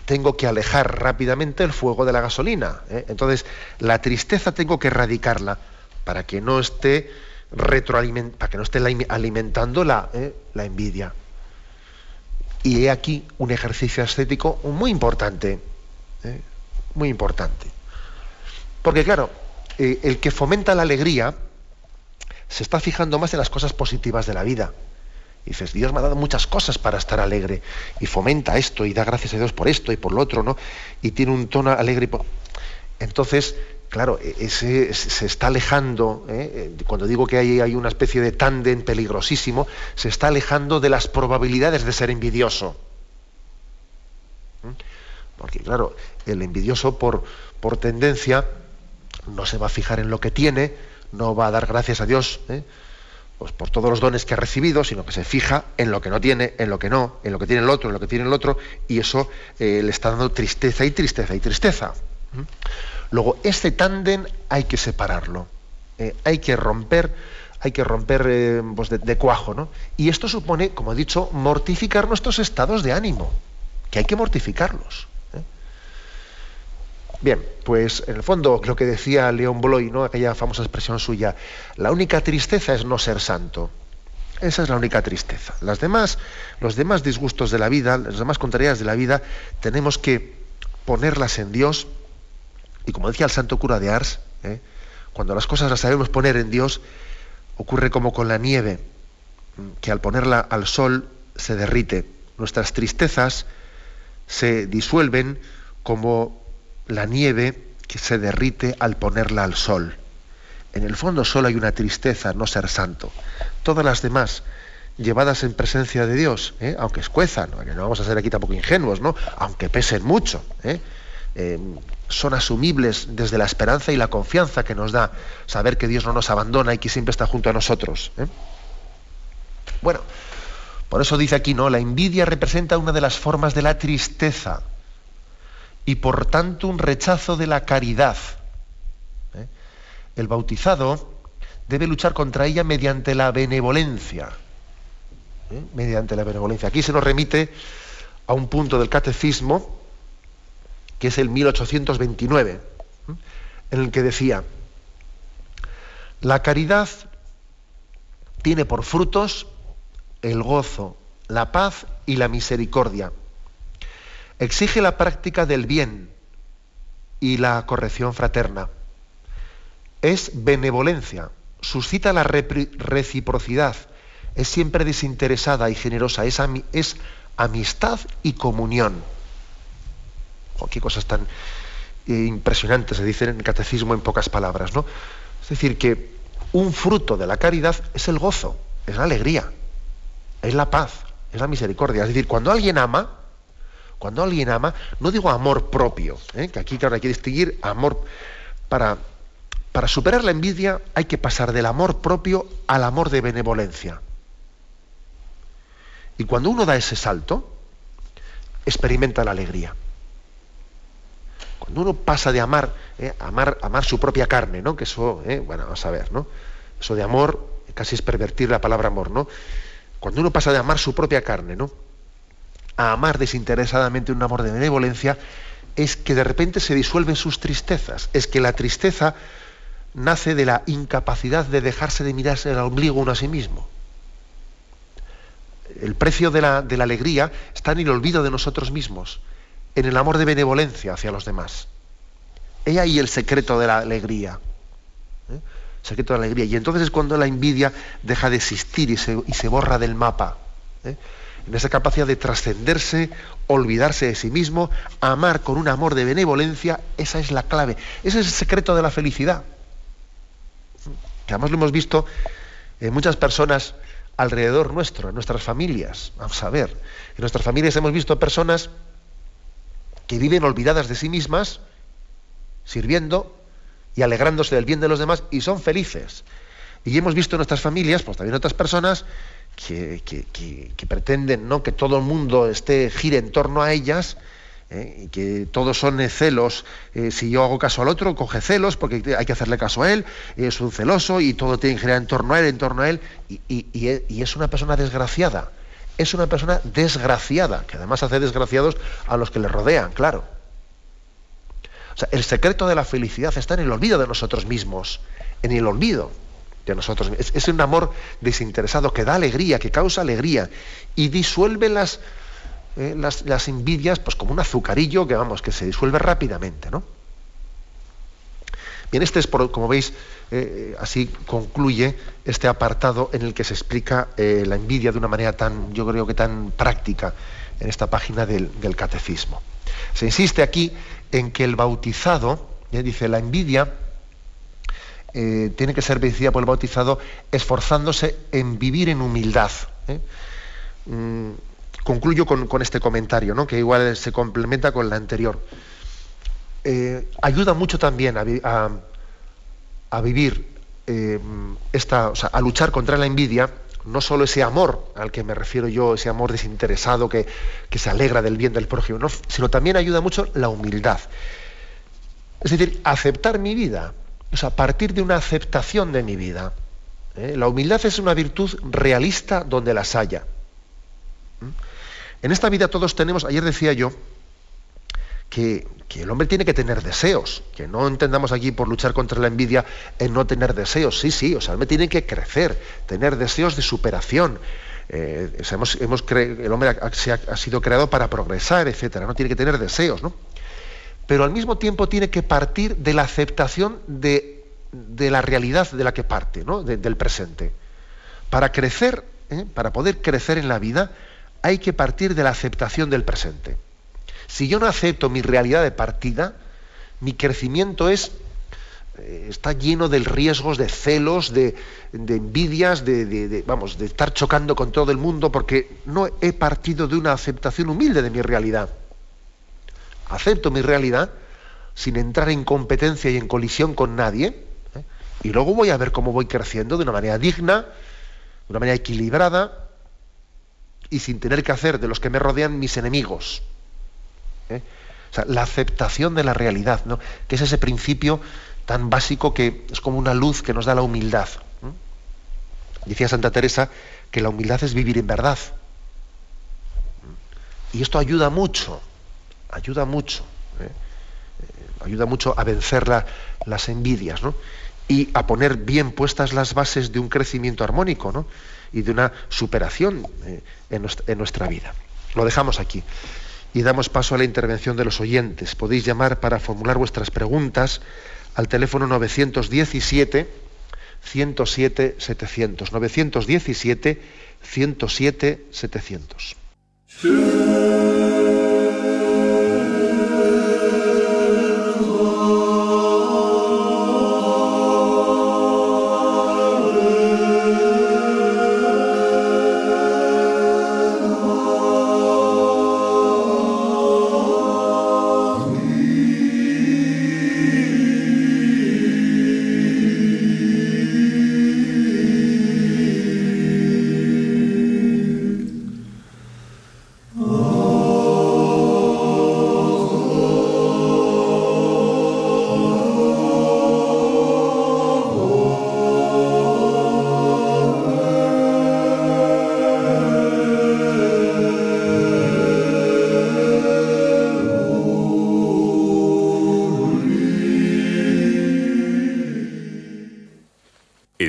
tengo que alejar rápidamente el fuego de la gasolina. ¿eh? Entonces, la tristeza tengo que erradicarla para que no esté retroalimentando, para que no esté alimentando la, la envidia. Y he aquí un ejercicio ascético muy importante muy importante. Porque claro, eh, el que fomenta la alegría se está fijando más en las cosas positivas de la vida. Y dices, Dios me ha dado muchas cosas para estar alegre. Y fomenta esto y da gracias a Dios por esto y por lo otro, ¿no? Y tiene un tono alegre. Entonces, claro, e-, ese, se está alejando, ¿eh? Eh, cuando digo que hay, hay una especie de tándem peligrosísimo, se está alejando de las probabilidades de ser envidioso. Porque claro, el envidioso por, por tendencia no se va a fijar en lo que tiene, no va a dar gracias a Dios ¿eh? Pues por todos los dones que ha recibido, sino que se fija en lo que no tiene, en lo que no, en lo que tiene el otro, en lo que tiene el otro, y eso eh, le está dando tristeza y tristeza y tristeza. Luego, este tándem hay que separarlo, eh, hay que romper, hay que romper pues de, de, cuajo, ¿no? Y esto supone, como he dicho, mortificar nuestros estados de ánimo, que hay que mortificarlos. Bien, pues en el fondo lo que decía León Bloy, ¿no? aquella famosa expresión suya, la única tristeza es no ser santo. Esa es la única tristeza. Las demás, los demás disgustos de la vida, las demás contrariedades de la vida, tenemos que ponerlas en Dios. Y como decía el santo cura de Ars, ¿eh? cuando las cosas las sabemos poner en Dios, ocurre como con la nieve, que al ponerla al sol se derrite. Nuestras tristezas se disuelven como la nieve que se derrite al ponerla al sol. En el fondo solo hay una tristeza, no ser santo. Todas las demás, llevadas en presencia de Dios, ¿eh? aunque escuezan, que no vamos a ser aquí tampoco ingenuos, ¿no? aunque pesen mucho, ¿eh? Eh, son asumibles desde la esperanza y la confianza que nos da saber que Dios no nos abandona y que siempre está junto a nosotros. Bueno, por eso dice aquí, ¿no? La envidia representa una de las formas de la tristeza y por tanto un rechazo de la caridad. ¿eh? El bautizado debe luchar contra ella mediante la benevolencia. ¿eh? Mediante la benevolencia. Aquí se nos remite a un punto del catecismo, que es el 1829, ¿eh? en el que decía, la caridad tiene por frutos el gozo, la paz y la misericordia exige la práctica del bien y la corrección fraterna. Es benevolencia, suscita la reciprocidad, es siempre desinteresada y generosa, es, amistad y comunión. Qué cosas tan eh, impresionantes se dicen en el catecismo en pocas palabras, ¿no? Es decir, que un fruto de la caridad es el gozo, es la alegría, es la paz, es la misericordia. Es decir, cuando alguien ama, cuando alguien ama, no digo amor propio, ¿eh? que aquí claro hay que distinguir amor para, para superar la envidia hay que pasar del amor propio al amor de benevolencia. Y cuando uno da ese salto, experimenta la alegría. Cuando uno pasa de amar, ¿eh? amar, amar su propia carne, ¿no? Que eso, ¿eh? bueno, vamos a ver, ¿no? Eso de amor casi es pervertir la palabra amor, ¿no? Cuando uno pasa de amar su propia carne, ¿no? A amar desinteresadamente un amor de benevolencia, es que de repente se disuelven sus tristezas. Es que la tristeza nace de la incapacidad de dejarse de mirarse el ombligo uno a sí mismo. El precio de la, alegría está en el olvido de nosotros mismos, en el amor de benevolencia hacia los demás. He ahí el secreto de la alegría. ¿eh? secreto de la alegría. Y entonces es cuando la envidia deja de existir y se, y se borra del mapa. ¿eh? En esa capacidad de trascenderse, olvidarse de sí mismo, amar con un amor de benevolencia, esa es la clave, ese es el secreto de la felicidad. Que además lo hemos visto en muchas personas alrededor nuestro, en nuestras familias. Vamos a ver, en nuestras familias hemos visto personas que viven olvidadas de sí mismas, sirviendo y alegrándose del bien de los demás y son felices. Y hemos visto en nuestras familias, pues también otras personas que, pretenden ¿no? que todo el mundo esté gire en torno a ellas ¿eh? y que todos son celos. Eh, si yo hago caso al otro, coge celos porque hay que hacerle caso a él, es un celoso y todo tiene que girar en torno a él, en torno a él, y, es una persona desgraciada. Es una persona desgraciada, que además hace desgraciados a los que le rodean, claro. O sea, el secreto de la felicidad está en el olvido de nosotros mismos, en el olvido de nosotros. Es, un amor desinteresado que da alegría, que causa alegría y disuelve las, eh, las, envidias pues como un azucarillo que vamos, que se disuelve rápidamente, ¿no? Bien, este es, como veis, eh, así concluye este apartado en el que se explica eh, la envidia de una manera tan, yo creo que tan práctica en esta página del, catecismo. Se insiste aquí en que el bautizado, dice, la envidia tiene que ser vencida por el bautizado esforzándose en vivir en humildad. Mm, concluyo con, este comentario, ¿no? que igual se complementa con la anterior. Eh, ayuda mucho también a, vivir eh, esta, o sea, a luchar contra la envidia, no solo ese amor al que me refiero yo, ese amor desinteresado que, se alegra del bien del prójimo, sino también ayuda mucho la humildad. Es decir, aceptar mi vida, o sea, partir de una aceptación de mi vida. ¿eh? La humildad es una virtud realista donde las haya. En esta vida todos tenemos, ayer decía yo, que, el hombre tiene que tener deseos, que no entendamos aquí por luchar contra la envidia en no tener deseos, sí, sí, o sea, el hombre tiene que crecer, tener deseos de superación. Eh, el hombre ha, sido creado para progresar, etcétera, no tiene que tener deseos, ¿no? Pero al mismo tiempo tiene que partir de la aceptación de, la realidad de la que parte, ¿no? del presente. Para crecer, ¿eh? para poder crecer en la vida, hay que partir de la aceptación del presente. Si yo no acepto mi realidad de partida, mi crecimiento es eh, está lleno de riesgos, de celos, de, envidias, de, vamos, de estar chocando con todo el mundo porque no he partido de una aceptación humilde de mi realidad. Acepto mi realidad sin entrar en competencia y en colisión con nadie, ¿eh? y luego voy a ver cómo voy creciendo de una manera digna, de una manera equilibrada, y sin tener que hacer de los que me rodean mis enemigos. ¿eh? O sea, la aceptación de la realidad, ¿no? que es ese principio tan básico que es como una luz que nos da la humildad. Decía Santa Teresa que la humildad es vivir en verdad. Y esto ayuda mucho, ayuda mucho, ¿eh? Eh, ayuda mucho a vencer las envidias, ¿no? Y a poner bien puestas las bases de un crecimiento armónico, ¿no? y de una superación eh, en, nuestra, vida. Lo dejamos aquí y damos paso a la intervención de los oyentes. Podéis llamar para formular vuestras preguntas al teléfono 917 107 700. 917 107 700.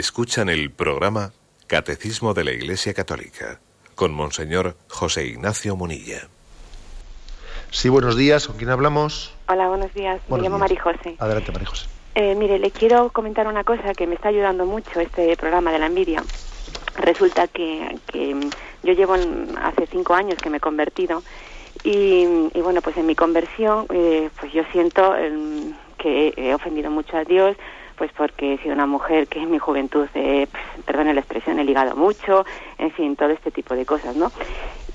Escuchan el programa Catecismo de la Iglesia Católica con Monseñor José Ignacio Munilla. Sí, buenos días. ¿Con quién hablamos? Hola, buenos días. me llamo Marijose. Adelante, Marijose. Eh, mire, le quiero comentar una cosa que me está ayudando mucho este programa de la envidia. Resulta que, yo llevo hace cinco años que me he convertido y, bueno, pues en mi conversión, eh, pues yo siento em, que he ofendido mucho a Dios, pues porque he sido una mujer que en mi juventud, eh, pues, perdone la expresión, he ligado mucho, en fin, todo este tipo de cosas, ¿no?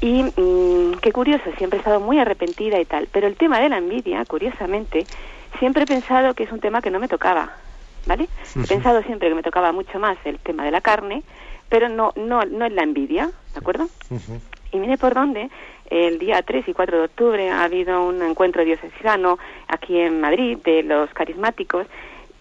Y mm, qué curioso, siempre he estado muy arrepentida y tal, pero el tema de la envidia, curiosamente, siempre he pensado que es un tema que no me tocaba, ¿vale? He pensado siempre que me tocaba mucho más el tema de la carne, pero no, no, no en la envidia, ¿de acuerdo? Y mire por dónde, el día 3 y 4 de octubre ha habido un encuentro diocesano aquí en Madrid de los carismáticos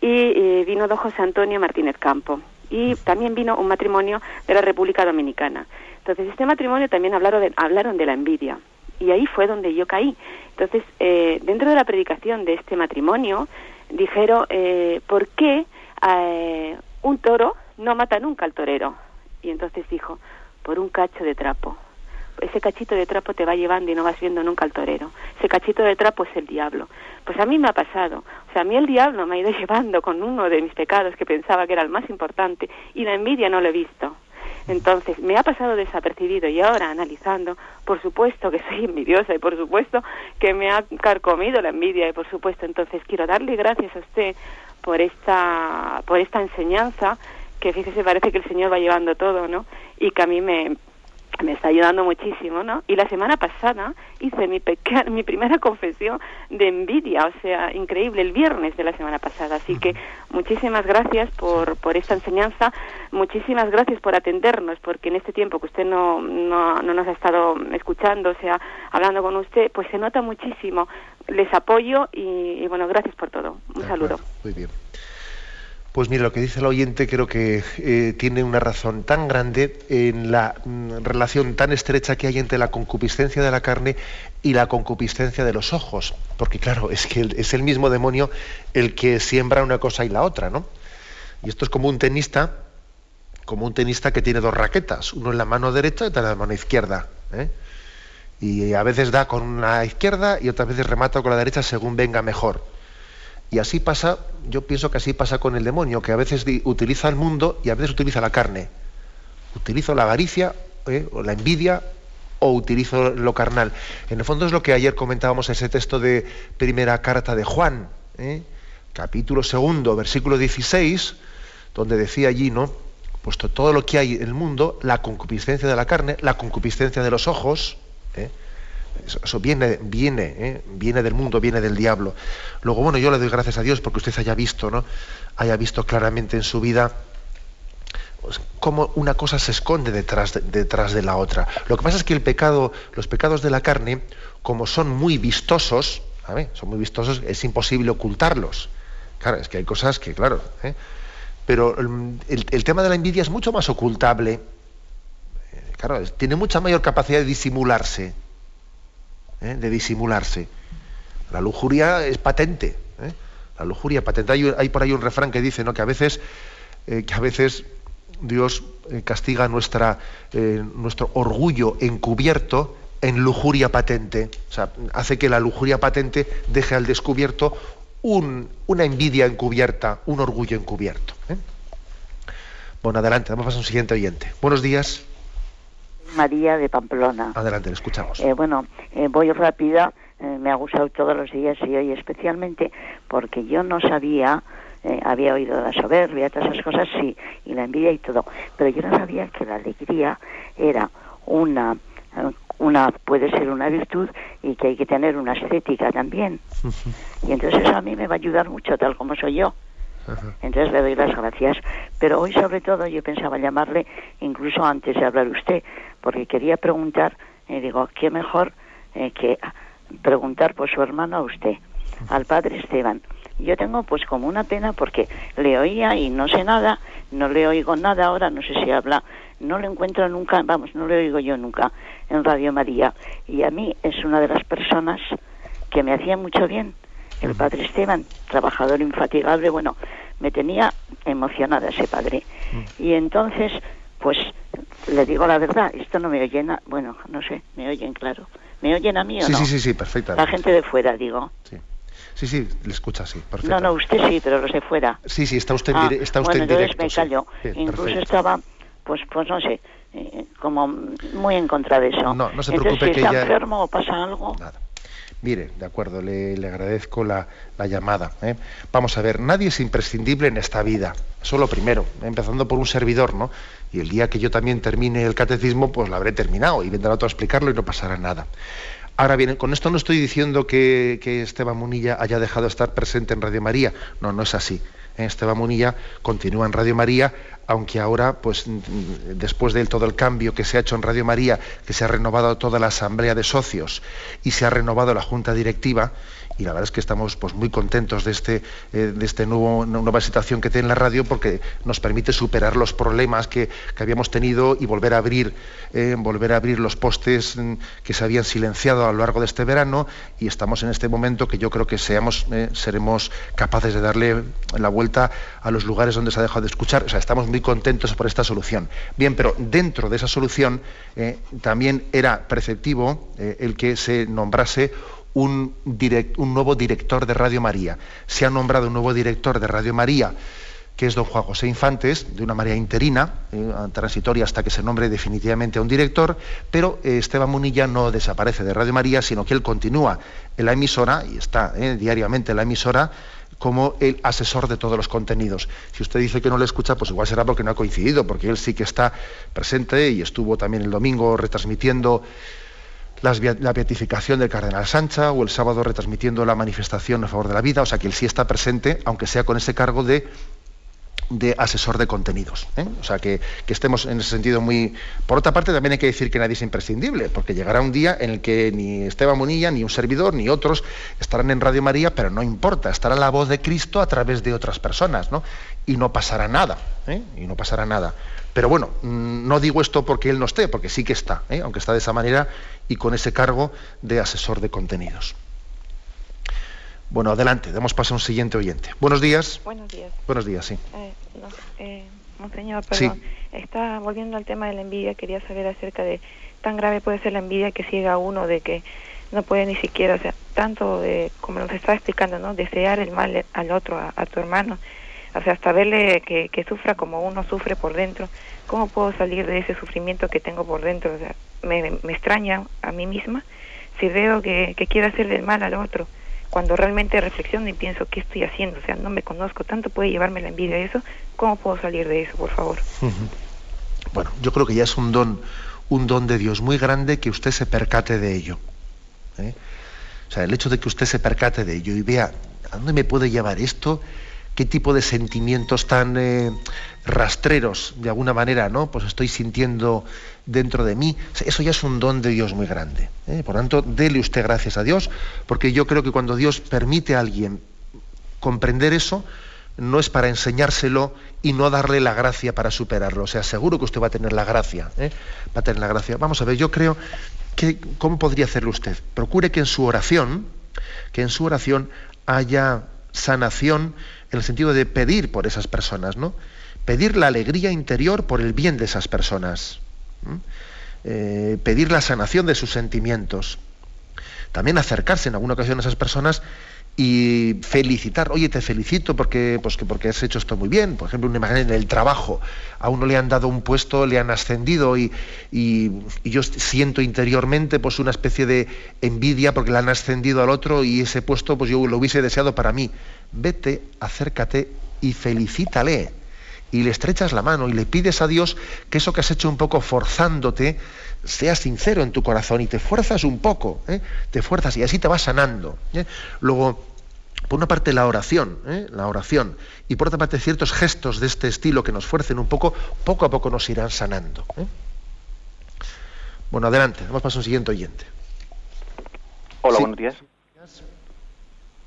y vino don José Antonio Martínez Campo y también vino un matrimonio de la República Dominicana. Entonces, este matrimonio también hablaron de, hablaron de la envidia y ahí fue donde yo caí. Entonces, eh, dentro de la predicación de este matrimonio, dijeron, eh, ¿por qué eh, un toro no mata nunca al torero? Y entonces dijo, por un cacho de trapo. Ese cachito de trapo te va llevando y no vas viendo nunca al torero. Ese cachito de trapo es el diablo. Pues a mí me ha pasado. O sea, a mí el diablo me ha ido llevando con uno de mis pecados que pensaba que era el más importante y la envidia no lo he visto. Entonces, me ha pasado desapercibido y ahora analizando, por supuesto que soy envidiosa y por supuesto que me ha carcomido la envidia y por supuesto, entonces quiero darle gracias a usted por esta por esta enseñanza que fíjese parece que el Señor va llevando todo, ¿no? Y que a mí me me está ayudando muchísimo, ¿no? Y la semana pasada hice mi, mi primera confesión de envidia, o sea, increíble, el viernes de la semana pasada. Así que muchísimas gracias por, por esta enseñanza, muchísimas gracias por atendernos, porque en este tiempo que usted no, no, no nos ha estado escuchando, o sea, hablando con usted, pues se nota muchísimo. Les apoyo y, bueno, gracias por todo. Un saludo. Muy bien. Pues mire, lo que dice el oyente creo que eh, tiene una razón tan grande en la mm, relación tan estrecha que hay entre la concupiscencia de la carne y la concupiscencia de los ojos. Porque claro, es que es el mismo demonio el que siembra una cosa y la otra, ¿no? Y esto es como un tenista, como un tenista que tiene dos raquetas, uno en la mano derecha y otra en la mano izquierda. ¿eh? Y a veces da con una izquierda y otras veces remata con la derecha según venga mejor. Y así pasa, yo pienso que así pasa con el demonio, que a veces utiliza el mundo y a veces utiliza la carne. Utilizo la avaricia ¿eh? o la envidia o utilizo lo carnal. En el fondo es lo que ayer comentábamos ese texto de primera carta de Juan, ¿eh? capítulo segundo, versículo 16, donde decía allí, ¿no? Puesto todo lo que hay en el mundo, la concupiscencia de la carne, la concupiscencia de los ojos, ¿eh? Eso, viene, viene, ¿eh? viene del mundo, viene del diablo. Luego, bueno, yo le doy gracias a Dios porque usted haya visto, ¿no? Haya visto claramente en su vida pues, cómo una cosa se esconde detrás de, detrás de la otra. Lo que pasa es que el pecado, los pecados de la carne, como son muy vistosos, son muy vistosos, es imposible ocultarlos. Claro, es que hay cosas que, claro, ¿eh? pero el, el, tema de la envidia es mucho más ocultable. Eh, claro, tiene mucha mayor capacidad de disimularse. ¿Eh? de disimularse. La lujuria es patente. ¿eh? La lujuria patente. Hay, por ahí un refrán que dice ¿no? que, a veces, eh, que a veces Dios castiga nuestra, nuestro orgullo encubierto en lujuria patente. O sea, hace que la lujuria patente deje al descubierto un, una envidia encubierta, un orgullo encubierto. Bueno, adelante, vamos a un siguiente oyente. Buenos días. María de Pamplona. Adelante, le escuchamos. Eh, bueno, eh, voy rápida, eh, me ha gustado todos los días y hoy especialmente porque yo no sabía, había oído la soberbia, todas esas cosas, sí, y la envidia y todo, pero yo no sabía que la alegría era una una puede ser una virtud y que hay que tener una estética también. Y entonces eso a mí me va a ayudar mucho, tal como soy yo. Entonces le doy las gracias. Pero hoy sobre todo yo pensaba llamarle incluso antes de hablar usted, porque quería preguntar, y digo, qué mejor eh, que preguntar por su hermano a usted, al padre Esteban. Yo tengo pues como una pena porque le oía y no sé nada, no le oigo nada ahora, no sé si habla, no le encuentro nunca, vamos, no le oigo yo nunca en Radio María. Y a mí es una de las personas que me hacía mucho bien el padre Esteban, trabajador infatigable, bueno, me tenía emocionada ese padre. Mm. Y entonces, pues le digo la verdad, esto no me oyen, bueno, no sé, me oyen, claro. ¿Me oyen a mí o sí, no? Sí, sí, sí, perfecto. La gente de fuera, digo. Sí. Sí, sí, le escucha, sí, perfecto. No, no, usted sí, pero los de fuera. Sí, sí, está usted, ah, está usted bueno, en directo. me callo. Incluso estaba, pues, pues no sé, eh, como muy en contra de eso. No, no se preocupe Entonces, si que está ya... enfermo o pasa algo... Nada. Mire, de acuerdo, le, agradezco la, llamada. ¿eh? Vamos a ver, nadie es imprescindible en esta vida. Eso es lo primero, empezando por un servidor, ¿no? Y el día que yo también termine el catecismo, pues lo habré terminado y vendrá otro a explicarlo y no pasará nada. Ahora bien, con esto no estoy diciendo que, Esteban Munilla haya dejado de estar presente en Radio María. No, no es así. Esteban Munilla continúa en Radio María, aunque ahora, pues después de todo el cambio que se ha hecho en Radio María, que se ha renovado toda la asamblea de socios y se ha renovado la junta directiva, y la verdad es que estamos pues muy contentos de este eh, de este nueva situación que tiene la radio porque nos permite superar los problemas que, habíamos tenido y volver a abrir eh, volver a abrir los postes que se habían silenciado a lo largo de este verano y estamos en este momento que yo creo que seamos eh, seremos capaces de darle la vuelta a los lugares donde se ha dejado de escuchar o sea estamos muy contentos por esta solución bien pero dentro de esa solución también era preceptivo el que se nombrase un, nuevo director de Radio María. Se ha nombrado un nuevo director de Radio María, que es don Juan José Infantes, de una manera interina, eh, transitoria hasta que se nombre definitivamente a un director, pero eh, Esteban Munilla no desaparece de Radio María, sino que él continúa en la emisora, y está eh, diariamente en la emisora, como el asesor de todos los contenidos. Si usted dice que no le escucha, pues igual será porque no ha coincidido, porque él sí que está presente y estuvo también el domingo retransmitiendo la beatificación del cardenal Sancha o el sábado retransmitiendo la manifestación a favor de la vida, o sea que él sí está presente, aunque sea con ese cargo de, de asesor de contenidos. ¿eh? O sea que, estemos en ese sentido muy... Por otra parte, también hay que decir que nadie es imprescindible, porque llegará un día en el que ni Esteban Munilla, ni un servidor, ni otros estarán en Radio María, pero no importa, estará la voz de Cristo a través de otras personas, ¿no? Y no pasará nada, ¿eh? y no pasará nada. Pero bueno, mm, no digo esto porque él no esté, porque sí que está, ¿eh? aunque está de esa manera y con ese cargo de asesor de contenidos. Bueno, adelante, damos paso a un siguiente oyente. Buenos días. Buenos días. Buenos días, sí. Eh, eh, monseñor, perdón. Está volviendo al tema de la envidia, quería saber acerca de tan grave puede ser la envidia que ciega a uno de que no puede ni siquiera, o sea, tanto de, como nos estaba explicando, ¿no? Desear el mal al otro, a tu hermano, o sea, hasta verle que, que, sufra como uno sufre por dentro, ¿cómo puedo salir de ese sufrimiento que tengo por dentro? O sea, me, me extraña a mí misma si veo que, que quiero hacerle el mal al otro, cuando realmente reflexiono y pienso, ¿qué estoy haciendo? O sea, no me conozco, tanto puede llevarme la envidia eso, ¿cómo puedo salir de eso, por favor? Bueno, yo creo que ya es un don, un don de Dios muy grande que usted se percate de ello. ¿eh? O sea, el hecho de que usted se percate de ello y vea, ¿a dónde me puede llevar esto? Qué tipo de sentimientos tan eh, rastreros, de alguna manera, ¿no? Pues estoy sintiendo dentro de mí. Eso ya es un don de Dios muy grande. ¿eh? Por tanto, dele usted gracias a Dios, porque yo creo que cuando Dios permite a alguien comprender eso, no es para enseñárselo y no darle la gracia para superarlo. O sea, seguro que usted va a tener la gracia. ¿eh? Va a tener la gracia. Vamos a ver, yo creo que, ¿cómo podría hacerlo usted? Procure que en su oración, que en su oración haya sanación en el sentido de pedir por esas personas, ¿no? Pedir la alegría interior por el bien de esas personas. Eh, pedir la sanación de sus sentimientos. También acercarse en alguna ocasión a esas personas y felicitar, oye, te felicito porque, pues que porque has hecho esto muy bien. Por ejemplo, una imagen en el trabajo, a uno le han dado un puesto, le han ascendido y, y, yo siento interiormente pues una especie de envidia porque le han ascendido al otro y ese puesto pues yo lo hubiese deseado para mí. Vete, acércate y felicítale. Y le estrechas la mano y le pides a Dios que eso que has hecho un poco forzándote, seas sincero en tu corazón y te fuerzas un poco, ¿eh? te fuerzas y así te vas sanando. ¿eh? Luego, por una parte la oración, ¿eh? la oración, y por otra parte ciertos gestos de este estilo que nos fuercen un poco, poco a poco nos irán sanando. Bueno, adelante, vamos para un siguiente oyente. Hola, buenos días.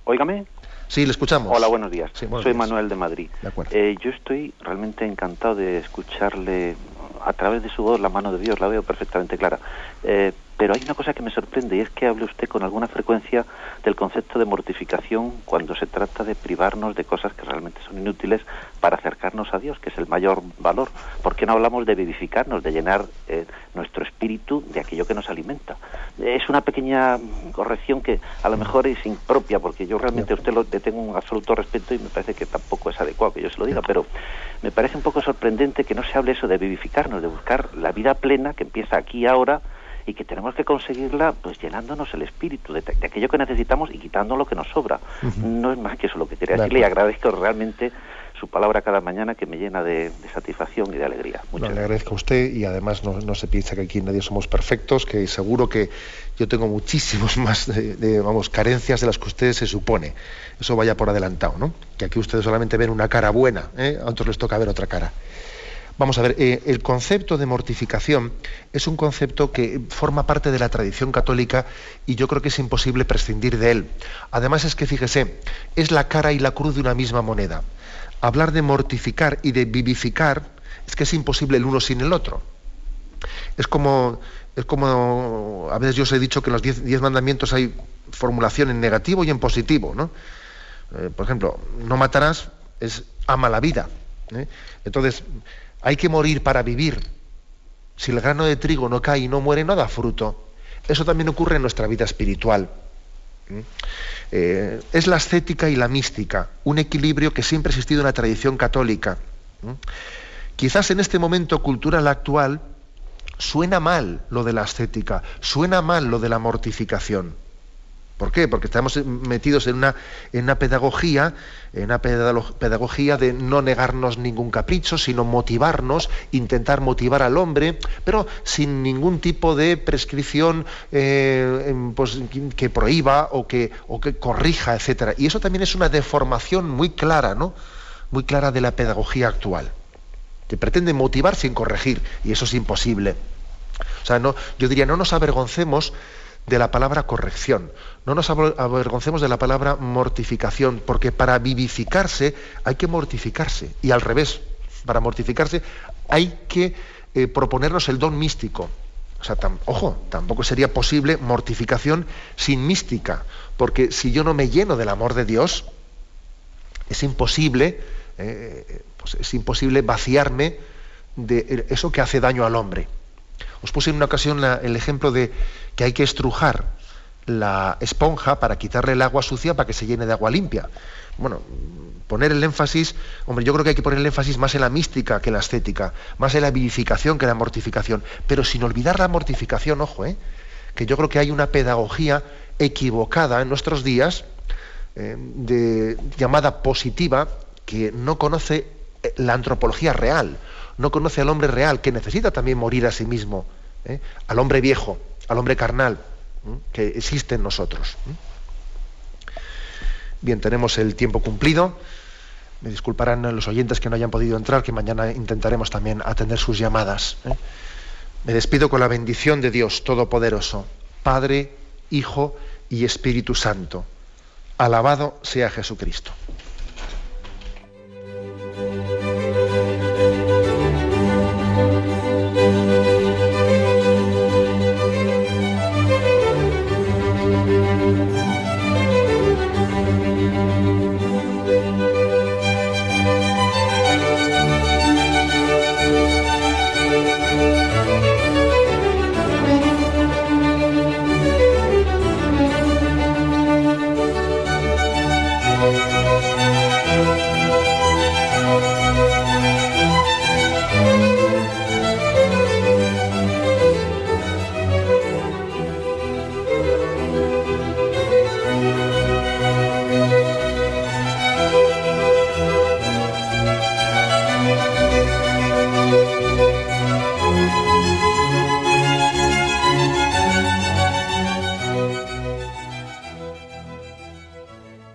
Óigame. Sí, le escuchamos. Hola, buenos días. Soy Manuel de Madrid. yo estoy realmente encantado de escucharle a través de su voz la mano de Dios, la veo perfectamente clara. Eh, pero hay una cosa que me sorprende y es que hable usted con alguna frecuencia del concepto de mortificación cuando se trata de privarnos de cosas que realmente son inútiles para acercarnos a Dios, que es el mayor valor. ¿Por qué no hablamos de vivificarnos, de llenar eh, nuestro espíritu de aquello que nos alimenta? Es una pequeña corrección que a lo mejor es impropia, porque yo realmente a usted le tengo un absoluto respeto y me parece que tampoco es adecuado que yo se lo diga, pero me parece un poco sorprendente que no se hable eso de vivificarnos, de buscar la vida plena que empieza aquí y ahora y que tenemos que conseguirla pues llenándonos el espíritu de, aquello que necesitamos y quitando lo que nos sobra. No es más que eso lo que quería decirle y agradezco realmente su palabra cada mañana que me llena de, satisfacción y de alegría. Muchas le agradezco a usted y además no, se piensa que aquí nadie somos perfectos, que seguro que yo tengo muchísimos más de, vamos, carencias de las que ustedes se supone. Eso vaya por adelantado, ¿no? Que aquí ustedes solamente ven una cara buena, ¿eh? a otros les toca ver otra cara. Vamos a ver, eh, el concepto de mortificación es un concepto que forma parte de la tradición católica y yo creo que es imposible prescindir de él. Además es que, fíjese, es la cara y la cruz de una misma moneda. Hablar de mortificar y de vivificar es que es imposible el uno sin el otro. Es como, es como a veces yo os he dicho que en los diez, mandamientos hay formulación en negativo y en positivo. ¿no? Eh, por ejemplo, no matarás es ama la vida. ¿Eh? Entonces, hay que morir para vivir. Si el grano de trigo no cae y no muere, no da fruto. Eso también ocurre en nuestra vida espiritual. ¿Mm? Eh, es la ascética y la mística, un equilibrio que siempre ha existido en la tradición católica. Quizás en este momento cultural actual suena mal lo de la ascética, suena mal lo de la mortificación. ¿Por qué? Porque estamos metidos en una, en una pedagogía, en una pedagogía de no negarnos ningún capricho, sino motivarnos, intentar motivar al hombre, pero sin ningún tipo de prescripción eh, pues, que prohíba o que, o que corrija, etc. Y eso también es una deformación muy clara, ¿no? Muy clara de la pedagogía actual. Que pretende motivar sin corregir, y eso es imposible. O sea, no, yo diría, no nos avergoncemos de la palabra corrección, no nos avergoncemos de la palabra mortificación, porque para vivificarse hay que mortificarse, y al revés, para mortificarse hay que eh, proponernos el don místico. O sea, ojo, tampoco sería posible mortificación sin mística, porque si yo no me lleno del amor de Dios, es imposible, eh, pues es imposible vaciarme de eso que hace daño al hombre. Os puse en una ocasión el ejemplo de que hay que estrujar la esponja para quitarle el agua sucia para que se llene de agua limpia. Bueno, poner el énfasis, hombre, yo creo que hay que poner el énfasis más en la mística que en la estética, más en la vivificación que en la mortificación, pero sin olvidar la mortificación, ojo, ¿eh? que yo creo que hay una pedagogía equivocada en nuestros días, eh, de, llamada positiva, que no conoce eh, la antropología real, no conoce al hombre real, que necesita también morir a sí mismo, ¿eh? al hombre viejo, al hombre carnal, que existe en nosotros. Bien, tenemos el tiempo cumplido. Me disculparán los oyentes que no hayan podido entrar, que mañana intentaremos también atender sus llamadas. ¿eh? Me despido con la bendición de Dios Todopoderoso, Padre, Hijo y Espíritu Santo. Alabado sea Jesucristo.